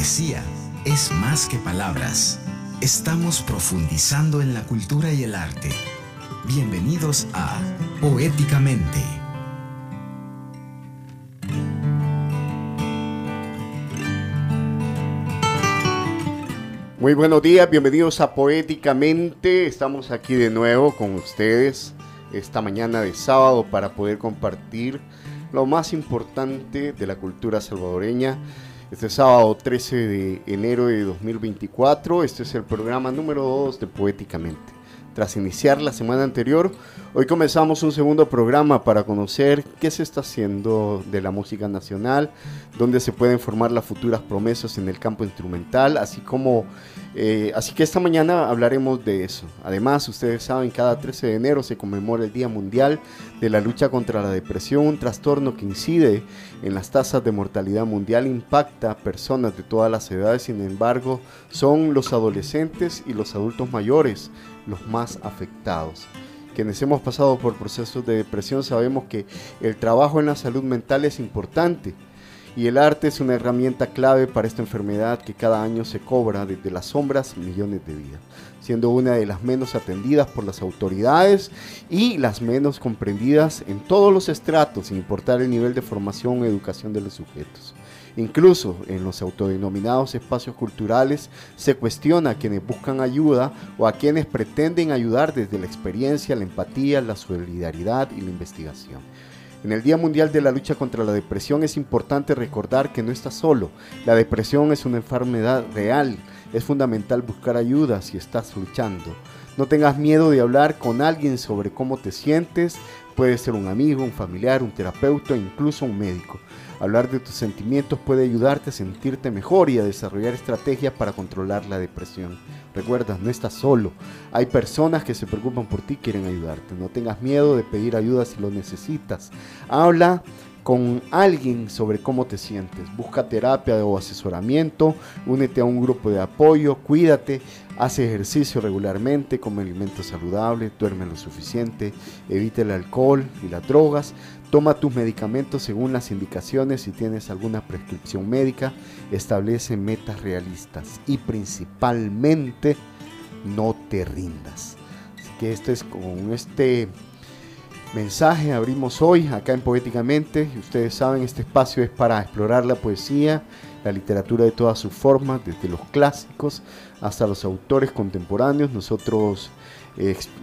poesía es más que palabras. Estamos profundizando en la cultura y el arte. Bienvenidos a Poéticamente. Muy buenos días, bienvenidos a Poéticamente. Estamos aquí de nuevo con ustedes esta mañana de sábado para poder compartir lo más importante de la cultura salvadoreña. Este sábado 13 de enero de 2024, este es el programa número 2 de Poéticamente. Tras iniciar la semana anterior, hoy comenzamos un segundo programa para conocer qué se está haciendo de la música nacional, dónde se pueden formar las futuras promesas en el campo instrumental, así como eh, así que esta mañana hablaremos de eso. Además, ustedes saben, cada 13 de enero se conmemora el Día Mundial de la Lucha contra la Depresión, un trastorno que incide en las tasas de mortalidad mundial, impacta a personas de todas las edades, sin embargo, son los adolescentes y los adultos mayores los más afectados. Quienes hemos pasado por procesos de depresión sabemos que el trabajo en la salud mental es importante y el arte es una herramienta clave para esta enfermedad que cada año se cobra desde las sombras millones de vidas, siendo una de las menos atendidas por las autoridades y las menos comprendidas en todos los estratos, sin importar el nivel de formación o educación de los sujetos. Incluso en los autodenominados espacios culturales se cuestiona a quienes buscan ayuda o a quienes pretenden ayudar desde la experiencia, la empatía, la solidaridad y la investigación. En el Día Mundial de la Lucha contra la Depresión es importante recordar que no estás solo. La depresión es una enfermedad real. Es fundamental buscar ayuda si estás luchando. No tengas miedo de hablar con alguien sobre cómo te sientes. Puede ser un amigo, un familiar, un terapeuta, incluso un médico. Hablar de tus sentimientos puede ayudarte a sentirte mejor y a desarrollar estrategias para controlar la depresión. Recuerda, no estás solo. Hay personas que se preocupan por ti y quieren ayudarte. No tengas miedo de pedir ayuda si lo necesitas. Habla con alguien sobre cómo te sientes. Busca terapia o asesoramiento, únete a un grupo de apoyo, cuídate, haz ejercicio regularmente, come alimentos saludables, duerme lo suficiente, evita el alcohol y las drogas. Toma tus medicamentos según las indicaciones si tienes alguna prescripción médica. Establece metas realistas y principalmente no te rindas. Así que este es con este mensaje abrimos hoy acá en Poéticamente. Ustedes saben, este espacio es para explorar la poesía, la literatura de todas sus formas, desde los clásicos hasta los autores contemporáneos. Nosotros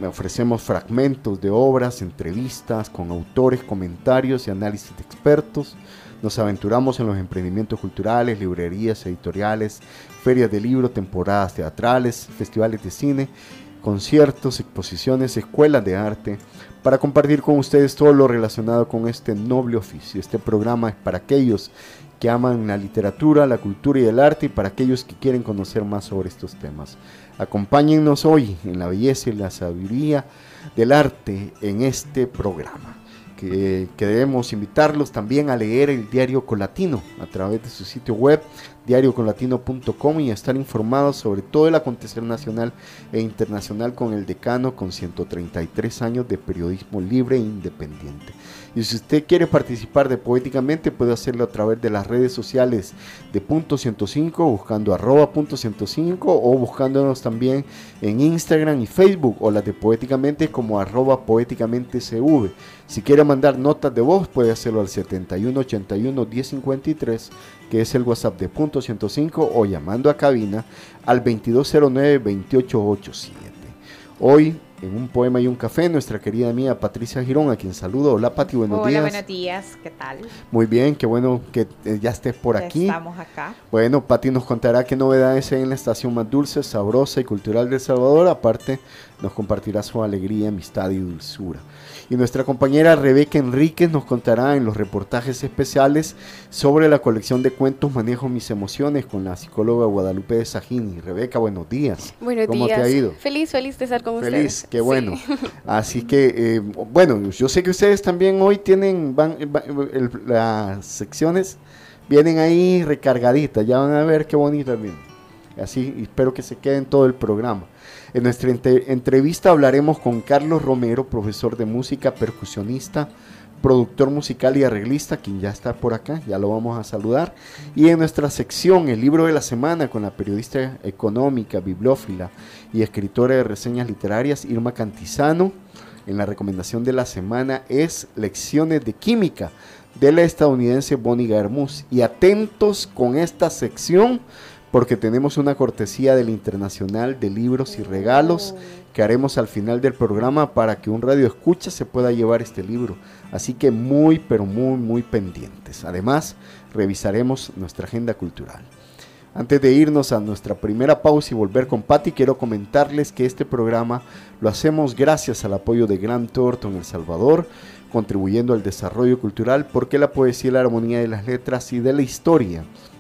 ofrecemos fragmentos de obras, entrevistas con autores, comentarios y análisis de expertos. Nos aventuramos en los emprendimientos culturales, librerías, editoriales, ferias de libro, temporadas teatrales, festivales de cine, conciertos, exposiciones, escuelas de arte, para compartir con ustedes todo lo relacionado con este noble oficio. Este programa es para aquellos que aman la literatura, la cultura y el arte y para aquellos que quieren conocer más sobre estos temas. Acompáñennos hoy en la belleza y la sabiduría del arte en este programa. Que, invitarlos también a leer el diario Colatino a través de su sitio web diariocolatino.com y a estar informados sobre todo el acontecer nacional e internacional con el decano con 133 años de periodismo libre e independiente. Y si usted quiere participar de Poéticamente, puede hacerlo a través de las redes sociales de Punto 105, buscando arroba punto 105 o buscándonos también en Instagram y Facebook o las de Poéticamente como arroba poéticamente CV. Si quiere mandar notas de voz, puede hacerlo al 7181 1053, que es el WhatsApp de Punto 105, o llamando a cabina al 2209 2887. Hoy en un poema y un café, nuestra querida amiga Patricia Girón, a quien saludo. Hola Pati, buenos días. Hola, buenos días, ¿qué tal? Muy bien, qué bueno que eh, ya estés por aquí. Estamos acá. Bueno, Pati nos contará qué novedades hay en la estación más dulce, sabrosa y cultural de El Salvador. Aparte, nos compartirá su alegría, amistad y dulzura. Y nuestra compañera Rebeca Enríquez nos contará en los reportajes especiales sobre la colección de cuentos Manejo mis emociones con la psicóloga Guadalupe de Sajini. Rebeca, buenos días. Buenos ¿Cómo días. te ha ido? Feliz, feliz de estar con feliz, ustedes. Feliz, qué bueno. Así que, eh, bueno, yo sé que ustedes también hoy tienen van, las secciones, vienen ahí recargaditas, ya van a ver qué bonitas vienen. Así, espero que se queden todo el programa. En nuestra entrevista hablaremos con Carlos Romero, profesor de música, percusionista, productor musical y arreglista, quien ya está por acá, ya lo vamos a saludar. Y en nuestra sección, el libro de la semana, con la periodista económica, bibliófila y escritora de reseñas literarias, Irma Cantizano. En la recomendación de la semana es Lecciones de Química de la estadounidense Bonnie Garmus. Y atentos con esta sección porque tenemos una cortesía del Internacional de Libros y Regalos que haremos al final del programa para que un radio escucha se pueda llevar este libro. Así que muy, pero muy, muy pendientes. Además, revisaremos nuestra agenda cultural. Antes de irnos a nuestra primera pausa y volver con Patti, quiero comentarles que este programa lo hacemos gracias al apoyo de Gran Torto en El Salvador, contribuyendo al desarrollo cultural porque la poesía y la armonía de las letras y de la historia.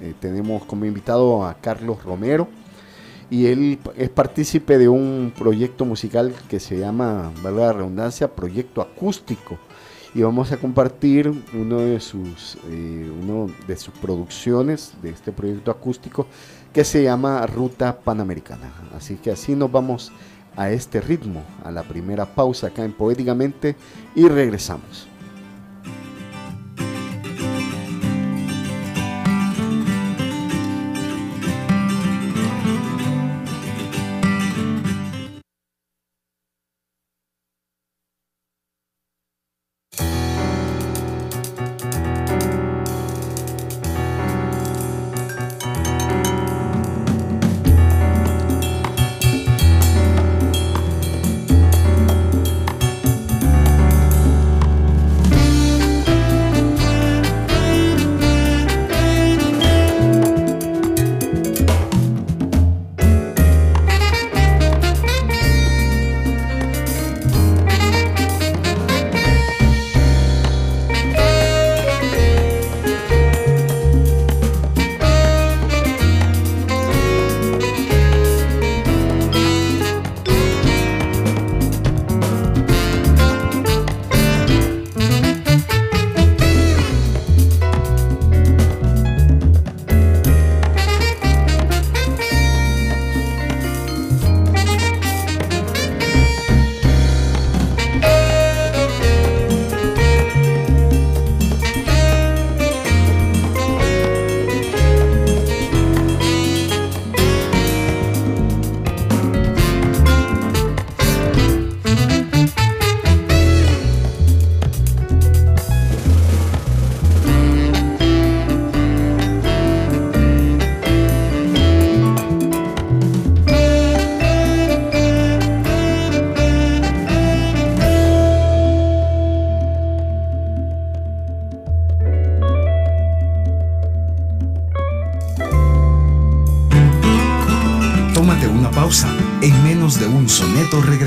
eh, tenemos como invitado a Carlos Romero y él es partícipe de un proyecto musical que se llama, valga la redundancia, Proyecto Acústico. Y vamos a compartir uno de sus, eh, uno de sus producciones de este proyecto acústico que se llama Ruta Panamericana. Así que así nos vamos a este ritmo, a la primera pausa acá en Poéticamente y regresamos.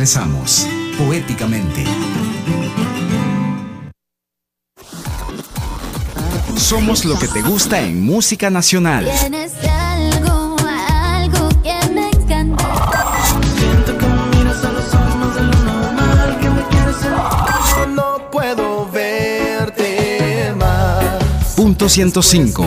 Regresamos, poéticamente. Somos lo que te gusta en música nacional. Tienes algo, algo que me encanta. Siento que me miras a los ojos más de lo normal, que me quieres en- No puedo verte más. Punto 105.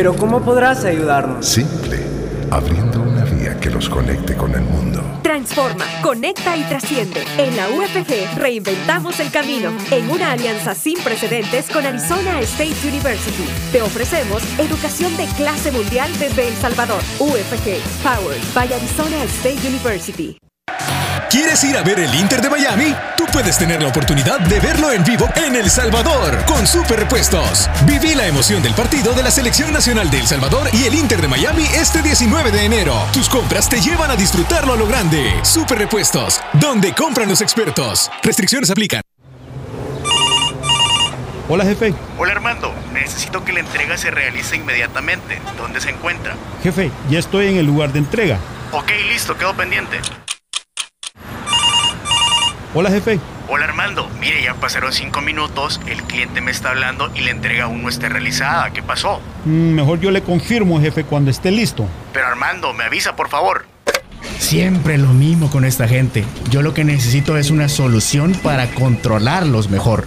Pero ¿cómo podrás ayudarnos? Simple, abriendo una vía que los conecte con el mundo. Transforma, conecta y trasciende. En la UFG reinventamos el camino en una alianza sin precedentes con Arizona State University. Te ofrecemos educación de clase mundial desde El Salvador. UFG, Powered by Arizona State University. ¿Quieres ir a ver el Inter de Miami? Tú puedes tener la oportunidad de verlo en vivo en El Salvador con Super Repuestos. Viví la emoción del partido de la Selección Nacional de El Salvador y el Inter de Miami este 19 de enero. Tus compras te llevan a disfrutarlo a lo grande. Super Repuestos, donde compran los expertos. Restricciones aplican. Hola, jefe. Hola Armando, necesito que la entrega se realice inmediatamente. ¿Dónde se encuentra? Jefe, ya estoy en el lugar de entrega. Ok, listo, quedo pendiente. Hola, jefe. Hola Armando, mire, ya pasaron cinco minutos, el cliente me está hablando y la entrega aún no está realizada. ¿Qué pasó? Mm, Mejor yo le confirmo, jefe, cuando esté listo. Pero Armando, me avisa, por favor. Siempre lo mismo con esta gente. Yo lo que necesito es una solución para controlarlos mejor.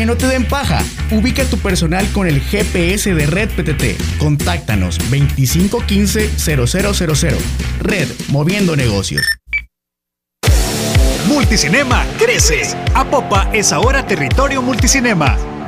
Que no te den paja. Ubica tu personal con el GPS de Red PTT. Contáctanos 2515-0000. Red, moviendo negocios. Multicinema crece. Apopa es ahora territorio multicinema.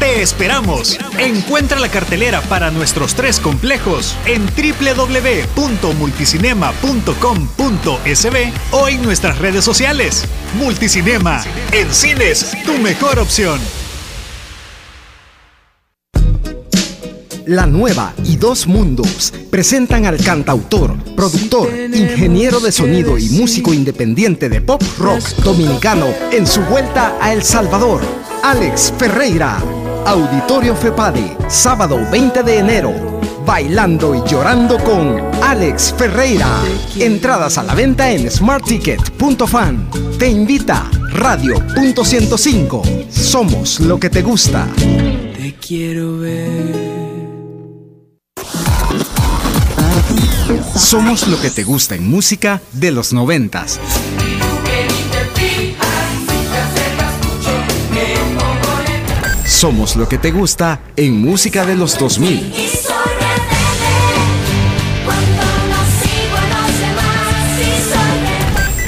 Te esperamos. Encuentra la cartelera para nuestros tres complejos en www.multicinema.com.sb o en nuestras redes sociales. Multicinema, en cines, tu mejor opción. La Nueva y Dos Mundos presentan al cantautor, productor, ingeniero de sonido y músico independiente de pop rock dominicano en su vuelta a El Salvador, Alex Ferreira. Auditorio FEPADE, sábado 20 de enero. Bailando y llorando con Alex Ferreira. Entradas a la venta en smartticket.fan. Te invita Radio.105. Somos lo que te gusta. Te quiero ver. Somos lo que te gusta en música de los noventas. Somos lo que te gusta en música de los 2000.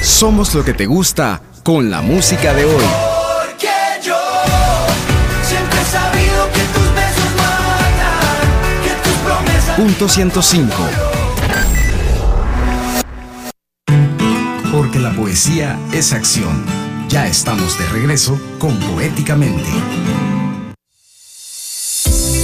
Somos lo que te gusta con la música de hoy. Porque yo siempre he sabido que tus besos matan, que tus promesas. Punto 105. Porque la poesía es acción. Ya estamos de regreso con Poéticamente.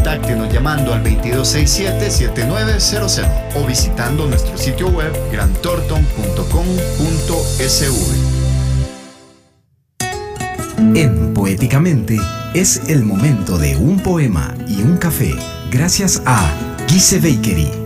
Contáctenos llamando al 2267-7900 o visitando nuestro sitio web grantorton.com.sv. En Poéticamente es el momento de un poema y un café gracias a Gise Bakery.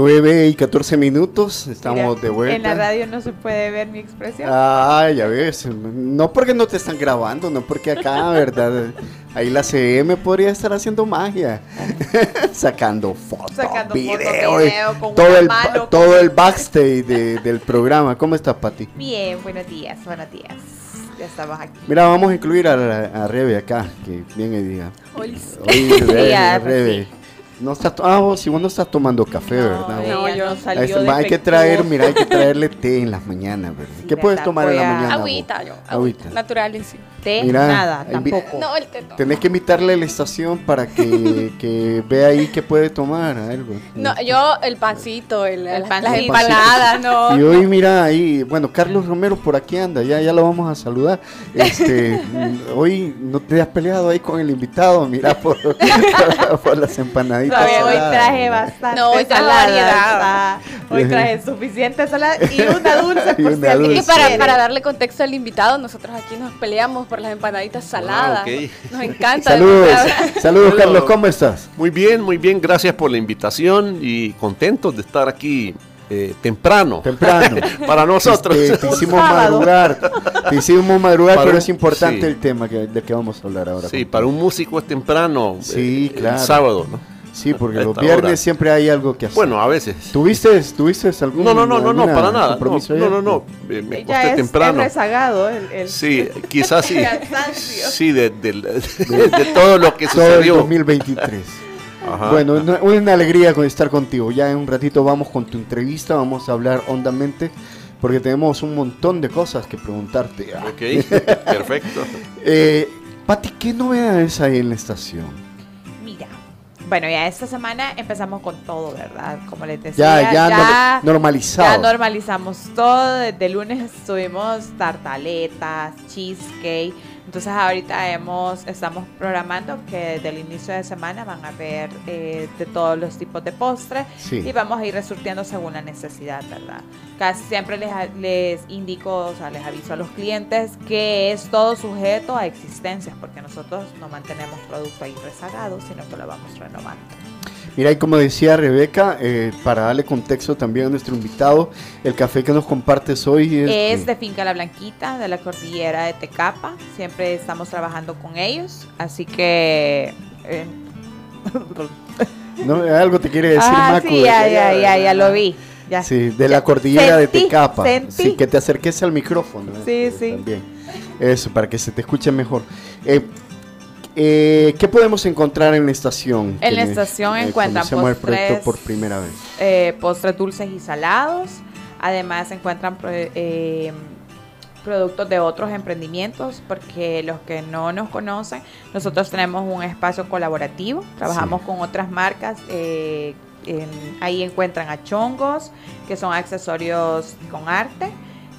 9 y 14 minutos, estamos Mira, de vuelta. En la radio no se puede ver mi expresión. Ah, ya ves. No porque no te están grabando, no porque acá, ¿verdad? Ahí la CM podría estar haciendo magia. Sacando fotos, Sacando video, con todo el, mano, con- todo el backstage de- del programa. ¿Cómo estás, Pati? Bien, buenos días, buenos días. Ya estamos aquí. Mira, vamos a incluir a, a Rebe acá, que viene y diga. Hoy- Sí, Rebe, pues, Rebe. No estás, ah, vos, si vos no estás tomando café, ¿verdad? No, yo no salió Hay- hay que traer, mira, hay que traerle té en las mañanas, ¿verdad? ¿Qué puedes tomar en la mañana? Agüita, yo. Agüita. Natural en sí. Té, Mira, nada, tampoco. No, el té no. Tenés que invitarle a la estación para que, que vea ahí qué puede tomar, algo. No, yo el pancito, el, El las pancito. empanadas, no. Y hoy mira ahí, bueno, Carlos Romero por aquí anda, ya, ya lo vamos a saludar. Este, hoy no te has peleado ahí con el invitado, mira por, por las empanaditas. Hoy traje bastante No, hoy traje salada, variedad. Hoy traje suficiente salada y una dulce Y por una si alguien dulce. Y para, darle contexto al invitado, nosotros aquí nos peleamos por las empanaditas saladas. Nos encanta. Saludos. Carlos, ¿cómo estás? Muy bien, muy bien, gracias por la invitación y contentos de estar aquí eh, temprano. Temprano. Para nosotros. Te, hicimos madrugar. Te hicimos madrugar, Para pero un- es importante sí. el tema que, del que vamos a hablar ahora. Sí, para un músico es temprano. Sí, eh, claro. El sábado, ¿no? Sí, porque los viernes hora. siempre hay algo que hacer. Bueno, a veces. ¿Tuviste, ¿tuviste algún No, no, no, no, no, para nada. No, no, no, no. Me, me Ya acosté es, temprano. es rezagado el, el- Sí, quizás sí. Sí, de, de- de- de todo lo que Todo el sucedió. 2023. Ajá. bueno, una, una alegría con estar contigo. Ya en un ratito vamos con tu entrevista, vamos a hablar hondamente, porque tenemos un montón de cosas que preguntarte. Ok, perfecto. eh, Pati, ¿qué novedades hay en la estación? Bueno, ya esta semana empezamos con todo, ¿verdad? Como les decía, Ya, ya, nor- normalizado. Ya normalizamos todo. Desde lunes tuvimos tartaletas, cheesecake. Entonces ahorita hemos, estamos programando que desde el inicio de semana van a ver eh, de todos los tipos de postres Sí. y vamos a ir resurtiendo según la necesidad, ¿verdad? Casi siempre les, les indico, o sea, les aviso a los clientes que es todo sujeto a existencias, porque nosotros no mantenemos producto ahí rezagado, sino que lo vamos renovando. Mira, y como decía Rebeca, eh, para darle contexto también a nuestro invitado, el café que nos compartes hoy es... Es de- de Finca La Blanquita, de la cordillera de Tecapa. Siempre estamos trabajando con ellos, así que... eh, ¿no? Algo te quiere decir, ah, Macu. sí, ya, ya, ya, ya lo vi. Ya. Sí, de la cordillera Sentí, de Tecapa. Sí, que te acerques al micrófono. Sí, eh, sí. También. Eso, para que se te escuche mejor. Eh, eh, ¿Qué podemos encontrar en la estación? En la estación eh, encuentran conocemos el proyecto postres. por primera vez. eh, postres dulces y salados. Además se encuentran eh, productos de otros emprendimientos, porque los que no nos conocen, nosotros tenemos un espacio colaborativo, trabajamos con otras marcas. eh, en- ahí encuentran a Chongos, que son accesorios con arte.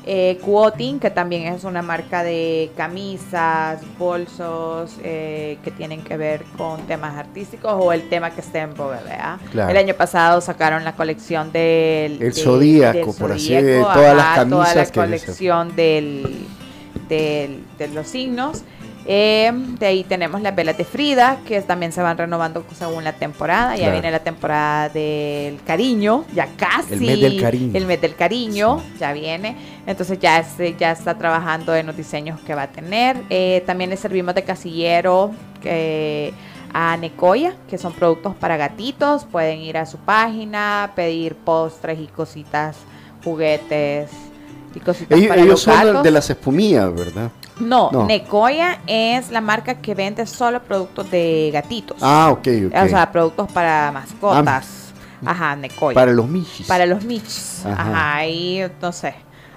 Eh, Quoting, que también es una marca de camisas, bolsos eh, que tienen que ver con temas artísticos o el tema que esté en boga, ¿verdad? Claro. El año pasado sacaron la colección del El de- zodíaco, del por así, de todas las ajá, toda la camisas que- colección del, del- de los signos. Eh, de ahí tenemos las velas de Frida, que también se van renovando según la temporada. Ya Claro. viene la temporada del cariño, ya casi. El mes del cariño. El mes del cariño, ya viene. Entonces ya, se, ya está trabajando en los diseños que va a tener. Eh, también le servimos de casillero a Necoya, que son productos para gatitos. Pueden ir a su página, pedir postres y cositas, juguetes y cositas Ellos, para ellos los son gatos. de las espumillas, ¿verdad? No, No. Necoya es la marca que vende solo productos de gatitos. Ah, ok, ok. O sea, productos para mascotas. Ajá, Necoya. Para los michis. Para los michis. Ajá. Ajá. ahí no sé.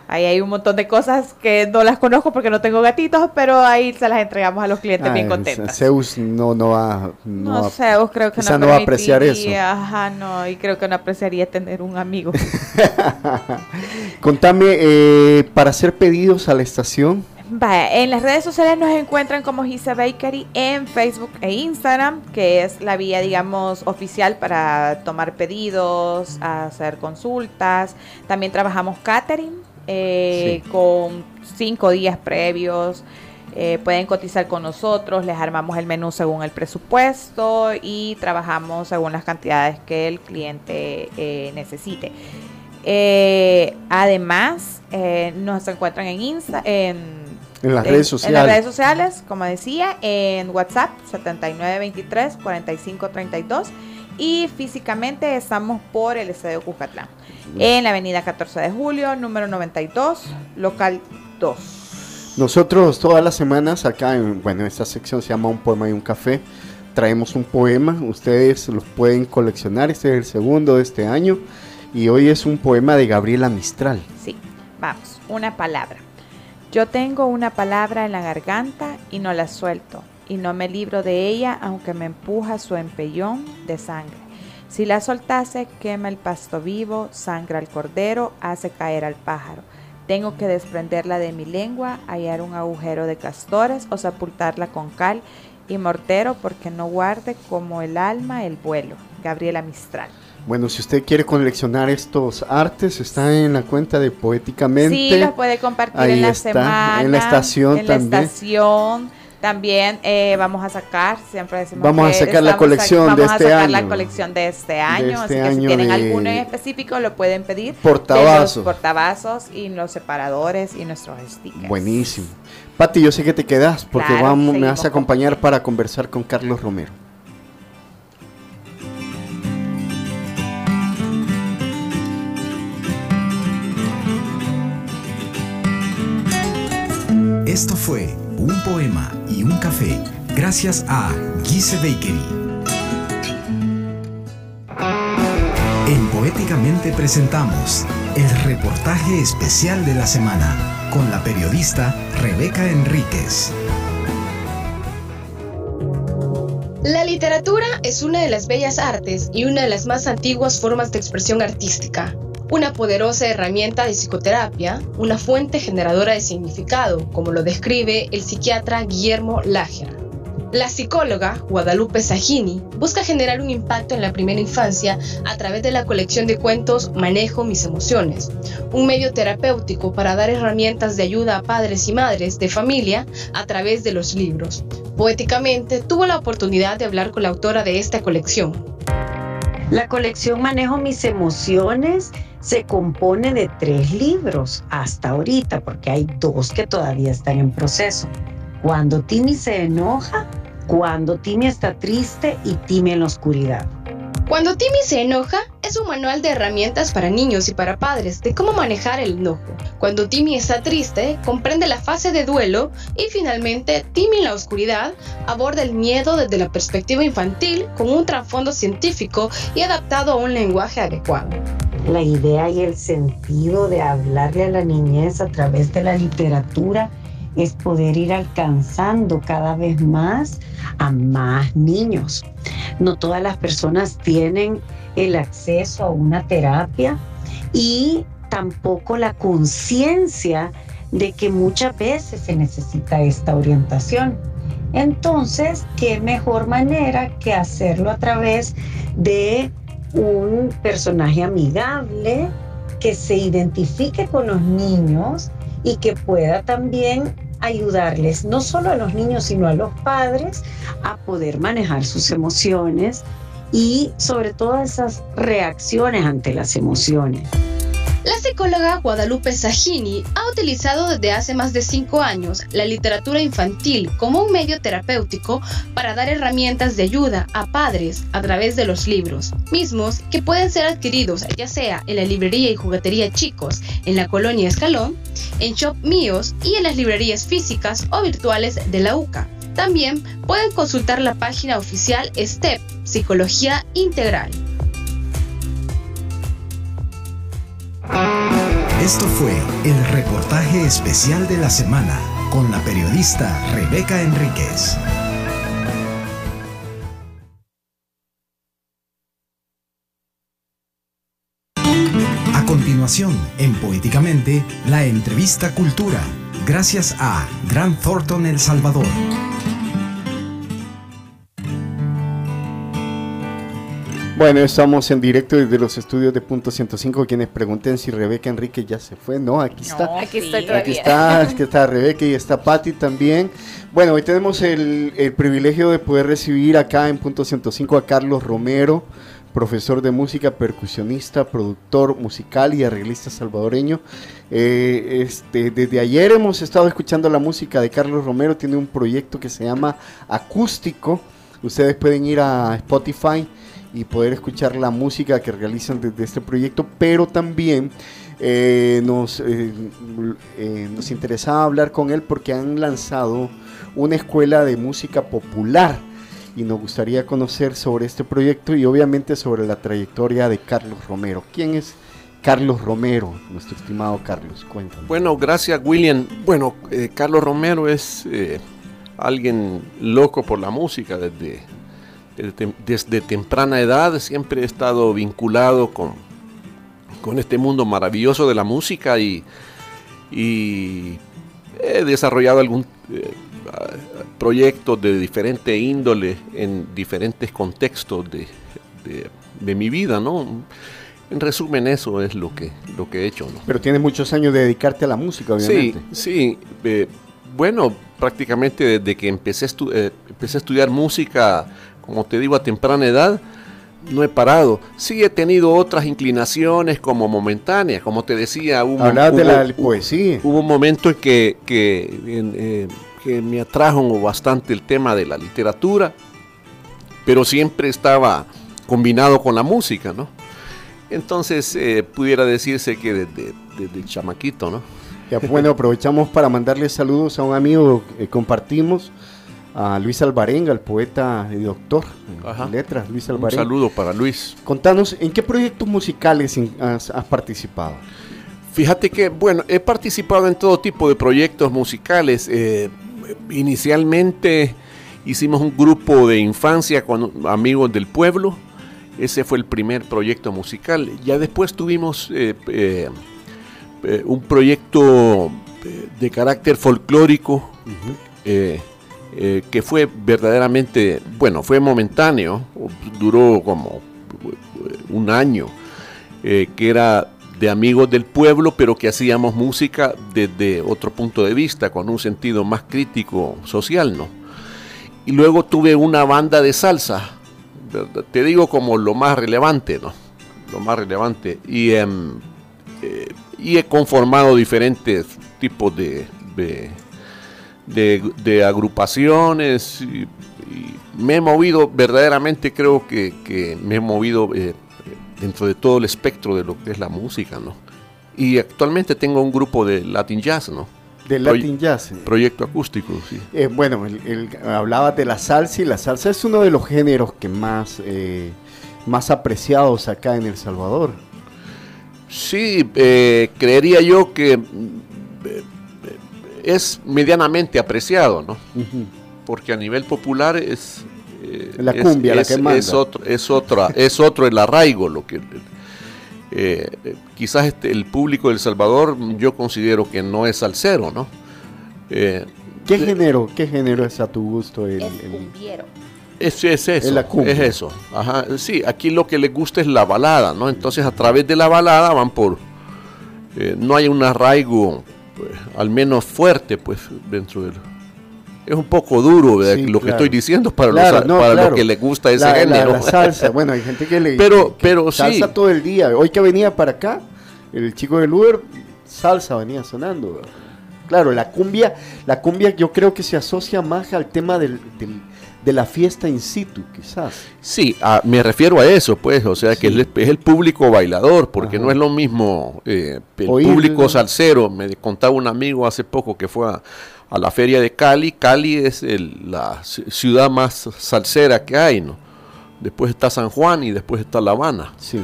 Ahí hay un montón de cosas que no las conozco porque no tengo gatitos, pero ahí se las entregamos a los clientes bien Ah, contentos. Zeus no, no va... No, No va- vos creo que no, no va a apreciar eso. Ajá, no, y creo que no apreciaría tener un amigo. Contame, eh, para hacer pedidos a la estación, Vaya, en las redes sociales nos encuentran como Gisa Bakery en Facebook e Instagram, que es la vía, digamos, oficial para tomar pedidos, hacer consultas. También trabajamos catering eh, con cinco días previos. Eh, pueden cotizar con nosotros, les armamos el menú según el presupuesto y trabajamos según las cantidades que el cliente eh, necesite. Eh, además, eh, nos encuentran en Insta, en, las redes En las sociales. redes sociales, como decía, en WhatsApp 7923-4532 y físicamente estamos por el Estadio Cuscatlán, en la avenida 14 de julio, número 92, local 2. nosotros todas las semanas acá, en, bueno, esta sección se llama Un Poema y un Café, traemos un poema, ustedes los pueden coleccionar, este es el segundo de este año, y hoy es un poema de Gabriela Mistral. Sí, vamos, una palabra. Yo tengo una palabra en la garganta y no la suelto, y no me libro de ella aunque me empuja su empellón de sangre. Si la soltase, quema el pasto vivo, sangra al cordero, hace caer al pájaro. Tengo que desprenderla de mi lengua, hallar un agujero de castores o sepultarla con cal y mortero porque no guarde como el alma el vuelo. Gabriela Mistral. Bueno, si usted quiere coleccionar estos artes, está en la cuenta de Poéticamente. Sí, los puede compartir Ahí en la está, semana. en la estación en la también. estación. También eh, vamos a sacar, siempre decimos Vamos a sacar la estamos colección vamos de a este sacar la año. colección de este año, este así que si año tienen alguno en específico lo pueden pedir. Portavasos. Los portavasos y los separadores y nuestros stickers. Buenísimo. Pati, yo sé que te quedas porque Claro, vamos, me vas a acompañar para conversar con Carlos Romero. Esto fue Un Poema y un Café, gracias a Gise Bakery. En Poéticamente presentamos el reportaje especial de la semana con la periodista Rebeca Enríquez. La literatura es una de las bellas artes y una de las más antiguas formas de expresión artística. Una poderosa herramienta de psicoterapia, una fuente generadora de significado, como lo describe el psiquiatra Guillermo Lager. La psicóloga Guadalupe Sagini busca generar un impacto en la primera infancia a través de la colección de cuentos Manejo mis emociones, un medio terapéutico para dar herramientas de ayuda a padres y madres de familia a través de los libros. Poéticamente tuvo la oportunidad de hablar con la autora de esta colección. La colección Manejo mis emociones se compone de tres libros hasta ahorita, porque hay dos que todavía están en proceso. Cuando Timmy se enoja, cuando Timmy está triste y Timmy en la oscuridad. Cuando Timmy se enoja, es un manual de herramientas para niños y para padres de cómo manejar el enojo. Cuando Timmy está triste, comprende la fase de duelo y finalmente Timmy en la oscuridad aborda el miedo desde la perspectiva infantil con un trasfondo científico y adaptado a un lenguaje adecuado. La idea y el sentido de hablarle a la niñez a través de la literatura es poder ir alcanzando cada vez más a más niños. No todas las personas tienen el acceso a una terapia y tampoco la conciencia de que muchas veces se necesita esta orientación. Entonces, ¿qué mejor manera que hacerlo a través de un personaje amigable que se identifique con los niños y que pueda también ayudarles, no solo a los niños, sino a los padres, a poder manejar sus emociones y sobre todo esas reacciones ante las emociones. La psicóloga Guadalupe Sagini ha utilizado desde hace más de cinco años la literatura infantil como un medio terapéutico para dar herramientas de ayuda a padres a través de los libros, mismos que pueden ser adquiridos ya sea en la librería y juguetería Chicos, en la colonia Escalón, en Shop Míos y en las librerías físicas o virtuales de la UCA. También pueden consultar la página oficial STEP, Psicología Integral. Esto fue el reportaje especial de la semana con la periodista Rebeca Enríquez. A continuación, en Poéticamente, la entrevista Cultura, gracias a Gran Thornton El Salvador. Bueno, estamos en directo desde los estudios de Punto 105. Quienes pregunten si Rebeca Enrique ya se fue, no, aquí está. No, aquí estoy Aquí está, aquí está Rebeca y está Patti también. Bueno, hoy tenemos el, el privilegio de poder recibir acá en Punto 105 a Carlos Romero, profesor de música, percusionista, productor musical y arreglista salvadoreño. Eh, este, desde ayer hemos estado escuchando la música de Carlos Romero, tiene un proyecto que se llama Acústico. Ustedes pueden ir a Spotify y poder escuchar la música que realizan desde este proyecto, pero también eh, nos, eh, eh, nos interesaba hablar con él porque han lanzado una escuela de música popular y nos gustaría conocer sobre este proyecto y obviamente sobre la trayectoria de Carlos Romero. ¿Quién es Carlos Romero, nuestro estimado Carlos? Cuéntanos. Bueno, gracias William. Bueno, Carlos Romero es alguien loco por la música desde, desde, temprana edad. Siempre he estado vinculado con, con este mundo maravilloso de la música y, y he desarrollado algún eh, proyectos de diferente índole en diferentes contextos de, de, de mi vida, ¿no? En resumen, eso es lo que, lo que he hecho, ¿no? Pero tienes muchos años de dedicarte a la música, obviamente. Sí, sí. eh, bueno, prácticamente desde que empecé estu- eh, empecé a estudiar música, como te digo, a temprana edad, no he parado. Sí he tenido otras inclinaciones como momentáneas, como te decía. Hubo, Hablabas de la poesía. Hubo un momento en que, que, en, eh, que me atrajo bastante el tema de la literatura, pero siempre estaba combinado con la música, ¿no? Entonces eh, pudiera decirse que desde, desde chamaquito, ¿no? Ya, bueno, aprovechamos para mandarle saludos a un amigo que compartimos, a Luis Alvarenga, el poeta y doctor en letras, Luis Un saludo para Luis. Contanos, ¿en qué proyectos musicales has, has participado? Fíjate que, bueno, he participado en todo tipo de proyectos musicales. eh, inicialmente hicimos un grupo de infancia con amigos del pueblo. Ese fue el primer proyecto musical. Ya después tuvimos eh, eh, un proyecto de carácter folclórico eh, que fue verdaderamente, bueno, fue momentáneo, duró como eh, un año, eh, que era de amigos del pueblo, pero que hacíamos música desde otro punto de vista, con un sentido más crítico social, ¿no? Y luego tuve una banda de salsa, te digo como lo más relevante, ¿no? Lo más relevante. Y, em, he conformado diferentes tipos de, de- de agrupaciones y, y me he movido verdaderamente, creo que, que me he movido eh, dentro de todo el espectro de lo que es la música, ¿no? Y actualmente tengo un grupo de Latin Jazz, ¿no? De Latin Jazz. Proyecto acústico, sí. Eh, bueno, el, el- hablabas de la salsa y la salsa es uno de los géneros que más, eh, más apreciados acá en El Salvador. Sí, creería yo que es medianamente apreciado, ¿no? Porque a nivel popular es eh, La es- cumbia, la es- que manda. es otro, es otra, es otro el arraigo, lo que eh, eh, quizás este, el público del Salvador yo considero que no es salsero, ¿no? Eh, ¿Qué género, qué género es a tu gusto? El, el- Es, es eso, Es la cumbia. es eso. Ajá, sí, aquí lo que les gusta es la balada, ¿no? Entonces a través de la balada van por... eh, no hay un arraigo, pues, al menos fuerte, pues, dentro del... Es un poco duro ¿verdad? Sí, lo que estoy diciendo para, Claro, los, no, para claro. lo que les gusta ese La- género. La, salsa, bueno, hay gente que le Pero- que pero sí. salsa todo el día. Hoy que venía para acá, el chico del Uber, salsa venía sonando. Claro, la cumbia, la cumbia yo creo que se asocia más al tema del, del- de la fiesta in situ, quizás. Sí, ah, me refiero a eso, pues, o sea, que es el, es el público bailador, porque no es lo mismo eh, el público salsero. Me contaba un amigo hace poco que fue a, a la feria de Cali. Cali es el- la ci- ciudad más salsera que hay, ¿no? Después está San Juan y después está La Habana. Sí.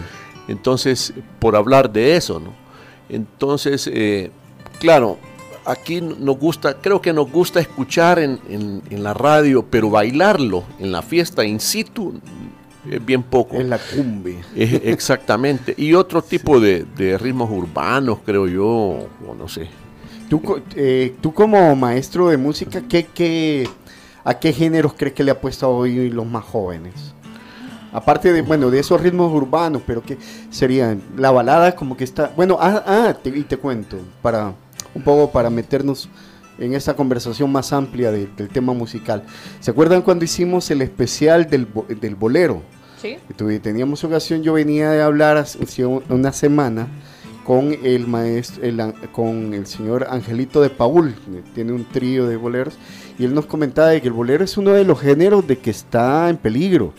Entonces, por hablar de eso, ¿no? Entonces, eh, claro, aquí nos gusta, creo que nos gusta escuchar en, en- en la radio, pero bailarlo en la fiesta in situ es bien poco. En la cumbia. Es- exactamente. Y otro tipo de, de ritmos urbanos, creo yo, o no sé. Tú, eh, tú como maestro de música, ¿qué, qué, ¿a qué géneros crees que le ha puesto hoy los más jóvenes? Aparte de, bueno, de esos ritmos urbanos, pero que serían la balada como que está, bueno, ah, ah, te, y te cuento, para un poco para meternos en esa conversación más amplia de- del tema musical. ¿Se acuerdan cuando hicimos el especial del, del bolero? Sí. teníamos ocasión, yo venía de hablar hace una semana con el maestro, el con el señor Angelito de Paul, que tiene un trío de boleros, y él nos comentaba de que el bolero es uno de los géneros de que está en peligro.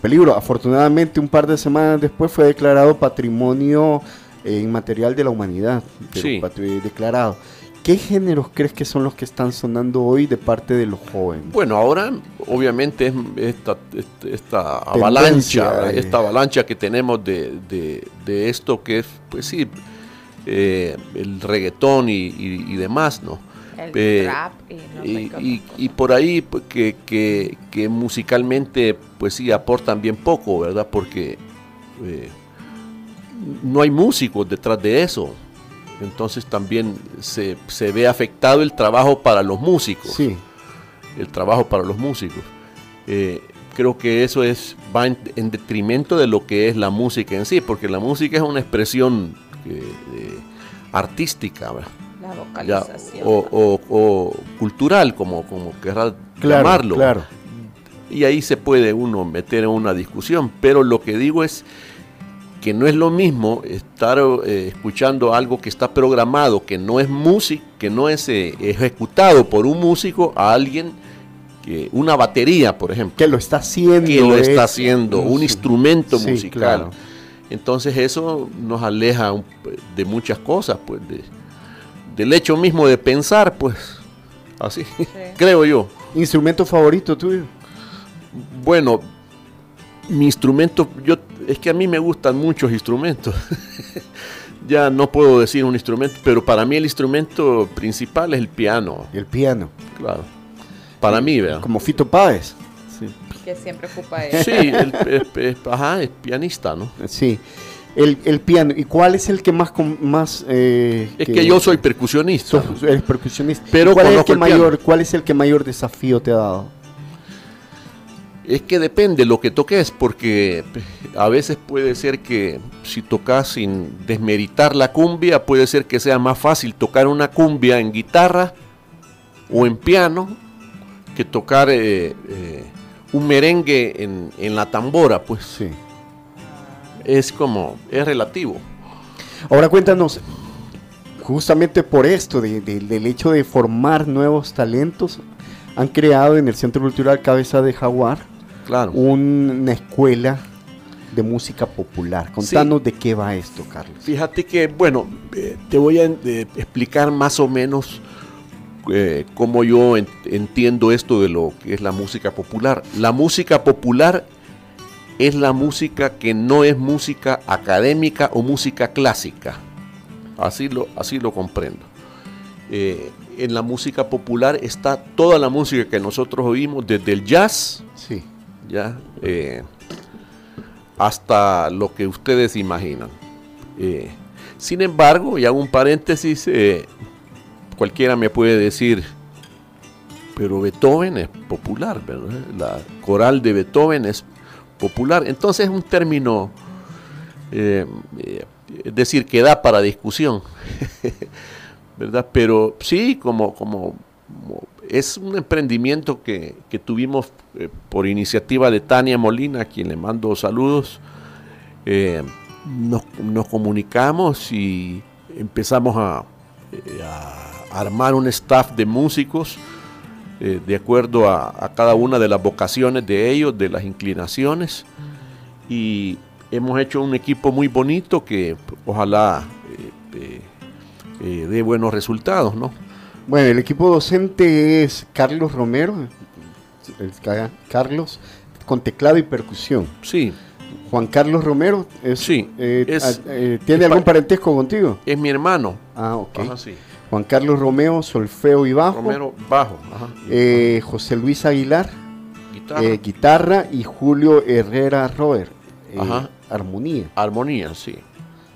Peligro, afortunadamente un par de semanas después fue declarado patrimonio inmaterial de la humanidad, pero Sí. patri- declarado. ¿Qué géneros crees que son los que están sonando hoy de parte de los jóvenes? Bueno, ahora obviamente es esta, esta- esta avalancha, eh. esta avalancha que tenemos de, de- de esto que es, pues sí, eh, el reggaetón y, y- y demás, ¿no? El Eh, rap y no y, qué y- y por ahí pues, que, que- que musicalmente pues sí aportan bien poco, ¿verdad? Porque eh, no hay músicos detrás de eso. Entonces también se, se ve afectado el trabajo para los músicos. Sí. El trabajo para los músicos. Eh, creo que eso es va en, en detrimento de lo que es la música en sí, porque la música es una expresión eh, eh, artística. ¿verdad? La ya, vocalización. o, o- o cultural, como, como querrás Claro, llamarlo. claro. Y ahí se puede uno meter en una discusión, pero lo que digo es que no es lo mismo estar eh, escuchando algo que está programado, que no es música, que no es eh, ejecutado por un músico, a alguien que una batería, por ejemplo, que lo está haciendo, que lo es- está haciendo, un sí. instrumento Sí, musical. claro. Entonces eso nos aleja de muchas cosas, pues, de- del hecho mismo de pensar, pues, así, creo yo. ¿Instrumento favorito tuyo? Bueno, mi instrumento, yo, es que a mí me gustan muchos instrumentos. ya no puedo decir un instrumento, pero para mí el instrumento principal es el piano. El piano. Claro. Para mí, ¿verdad? Como Fito Páez. Que siempre ocupa él. Sí, el, es, es- ajá, es pianista, ¿no? Sí. El, el piano. ¿Y cuál es el que más... com- más eh, Es que yo soy percusionista. Sos- eres percusionista. Pero ¿Cuál es, el que el piano. mayor, ¿Cuál es el que mayor desafío te ha dado? Es que depende lo que toques, porque a veces puede ser que si tocas sin desmeritar la cumbia, puede ser que sea más fácil tocar una cumbia en guitarra o en piano que tocar eh, eh, un merengue en, en la tambora, pues. Sí. Es como, es relativo. Ahora cuéntanos, justamente por esto, de- de- del hecho de formar nuevos talentos, han creado en el Centro Cultural Cabeza de Jaguar Claro. una escuela de música popular. Contanos de qué va esto, Carlos. Fíjate que, bueno, eh, te voy a eh, explicar más o menos eh, cómo yo en- entiendo esto de lo que es la música popular. La música popular es la música que no es música académica o música clásica. Así lo, así lo comprendo. En la música popular está toda la música que nosotros oímos, desde el jazz, Sí. Ya, eh, hasta lo que ustedes imaginan. Eh, sin embargo, y hago un paréntesis, eh, cualquiera me puede decir, pero Beethoven es popular. La coral de Beethoven es popular. Entonces es un término, es decir, que da para discusión, ¿verdad? Pero sí, como, como es un emprendimiento que, que tuvimos eh, por iniciativa de Tania Molina, a quien le mando saludos. Eh, nos, comunicamos y empezamos a, eh, a armar un staff de músicos de acuerdo a, a cada una de las vocaciones de ellos, de las inclinaciones. Y hemos hecho un equipo muy bonito que ojalá dé buenos resultados, ¿no? Bueno, el equipo docente es Carlos Romero, el ca- Carlos, con teclado y percusión. Sí. Juan Carlos Romero, es, Sí, eh, es- ah, eh, ¿tiene es algún parentesco contigo? Es mi hermano. Ah, ok. Ajá, sí. Juan Carlos Romeo, solfeo y bajo. Romero, bajo. Ajá. Eh, José Luis Aguilar, Guitarra. guitarra, y Julio Herrera Robert, eh, Ajá. armonía. Armonía, sí.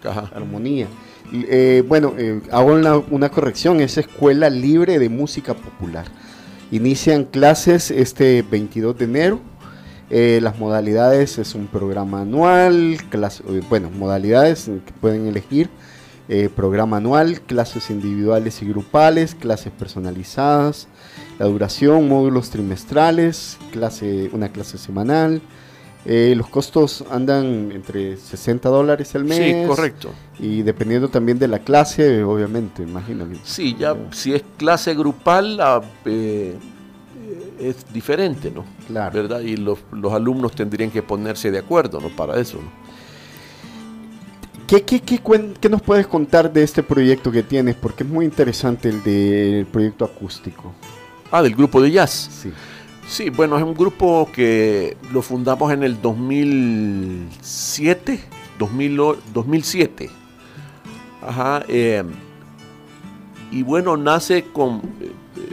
Ajá. Armonía. Eh, bueno, eh, hago una, corrección, es Escuela Libre de Música Popular. Inician clases este 22 de enero. Eh, las modalidades es un programa anual, bueno, modalidades que pueden elegir. programa anual, clases individuales y grupales, clases personalizadas, la duración, módulos trimestrales, clase, una clase semanal. Eh, los costos andan entre 60 dólares al mes. Sí, correcto. Y dependiendo también de la clase, obviamente, imagínate. Sí, ya si es clase grupal eh, es diferente, ¿no? Claro. ¿Verdad? Y los, los alumnos tendrían que ponerse de acuerdo, ¿no? Para eso, ¿no? ¿Qué, qué, qué, cuen- qué nos puedes contar de este proyecto que tienes? Porque es muy interesante el del proyecto acústico. Ah, del grupo de jazz. Sí. Sí, bueno, es un grupo que lo fundamos en el 2007, 2000 o- 2007. Ajá. eh, y bueno, nace con, eh, eh,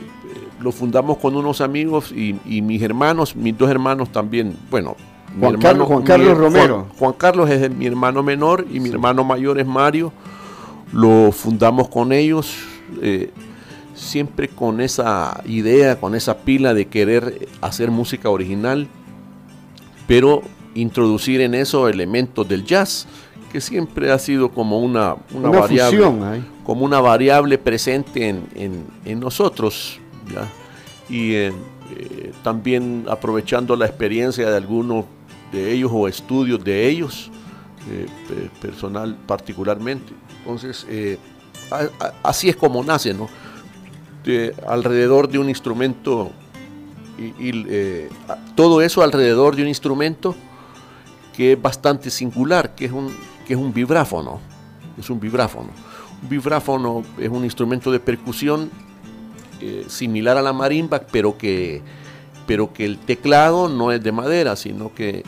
lo fundamos con unos amigos y, y mis hermanos, mis dos hermanos también, bueno. mi Juan Carlos- Juan Carlos mi- Romero. Juan, Juan Carlos es mi hermano menor y mi hermano mayor es Mario. Lo fundamos con ellos. eh, siempre con esa idea, con esa pila de querer hacer música original, pero introducir en eso elementos del jazz, que siempre ha sido como una, una, Una variable, fusión como una variable presente en, en- en nosotros. ¿ya? Y eh, eh, también aprovechando la experiencia de algunos de ellos o estudios de ellos, eh, pe- personal particularmente. Entonces, a- a- así es como nace, ¿no? De- alrededor de un instrumento y, eh, todo eso alrededor de un instrumento que es bastante singular, que es un, que es un vibráfono. Es un vibráfono. Un vibráfono es un instrumento de percusión eh, similar a la marimba, pero que, pero que el teclado no es de madera, sino que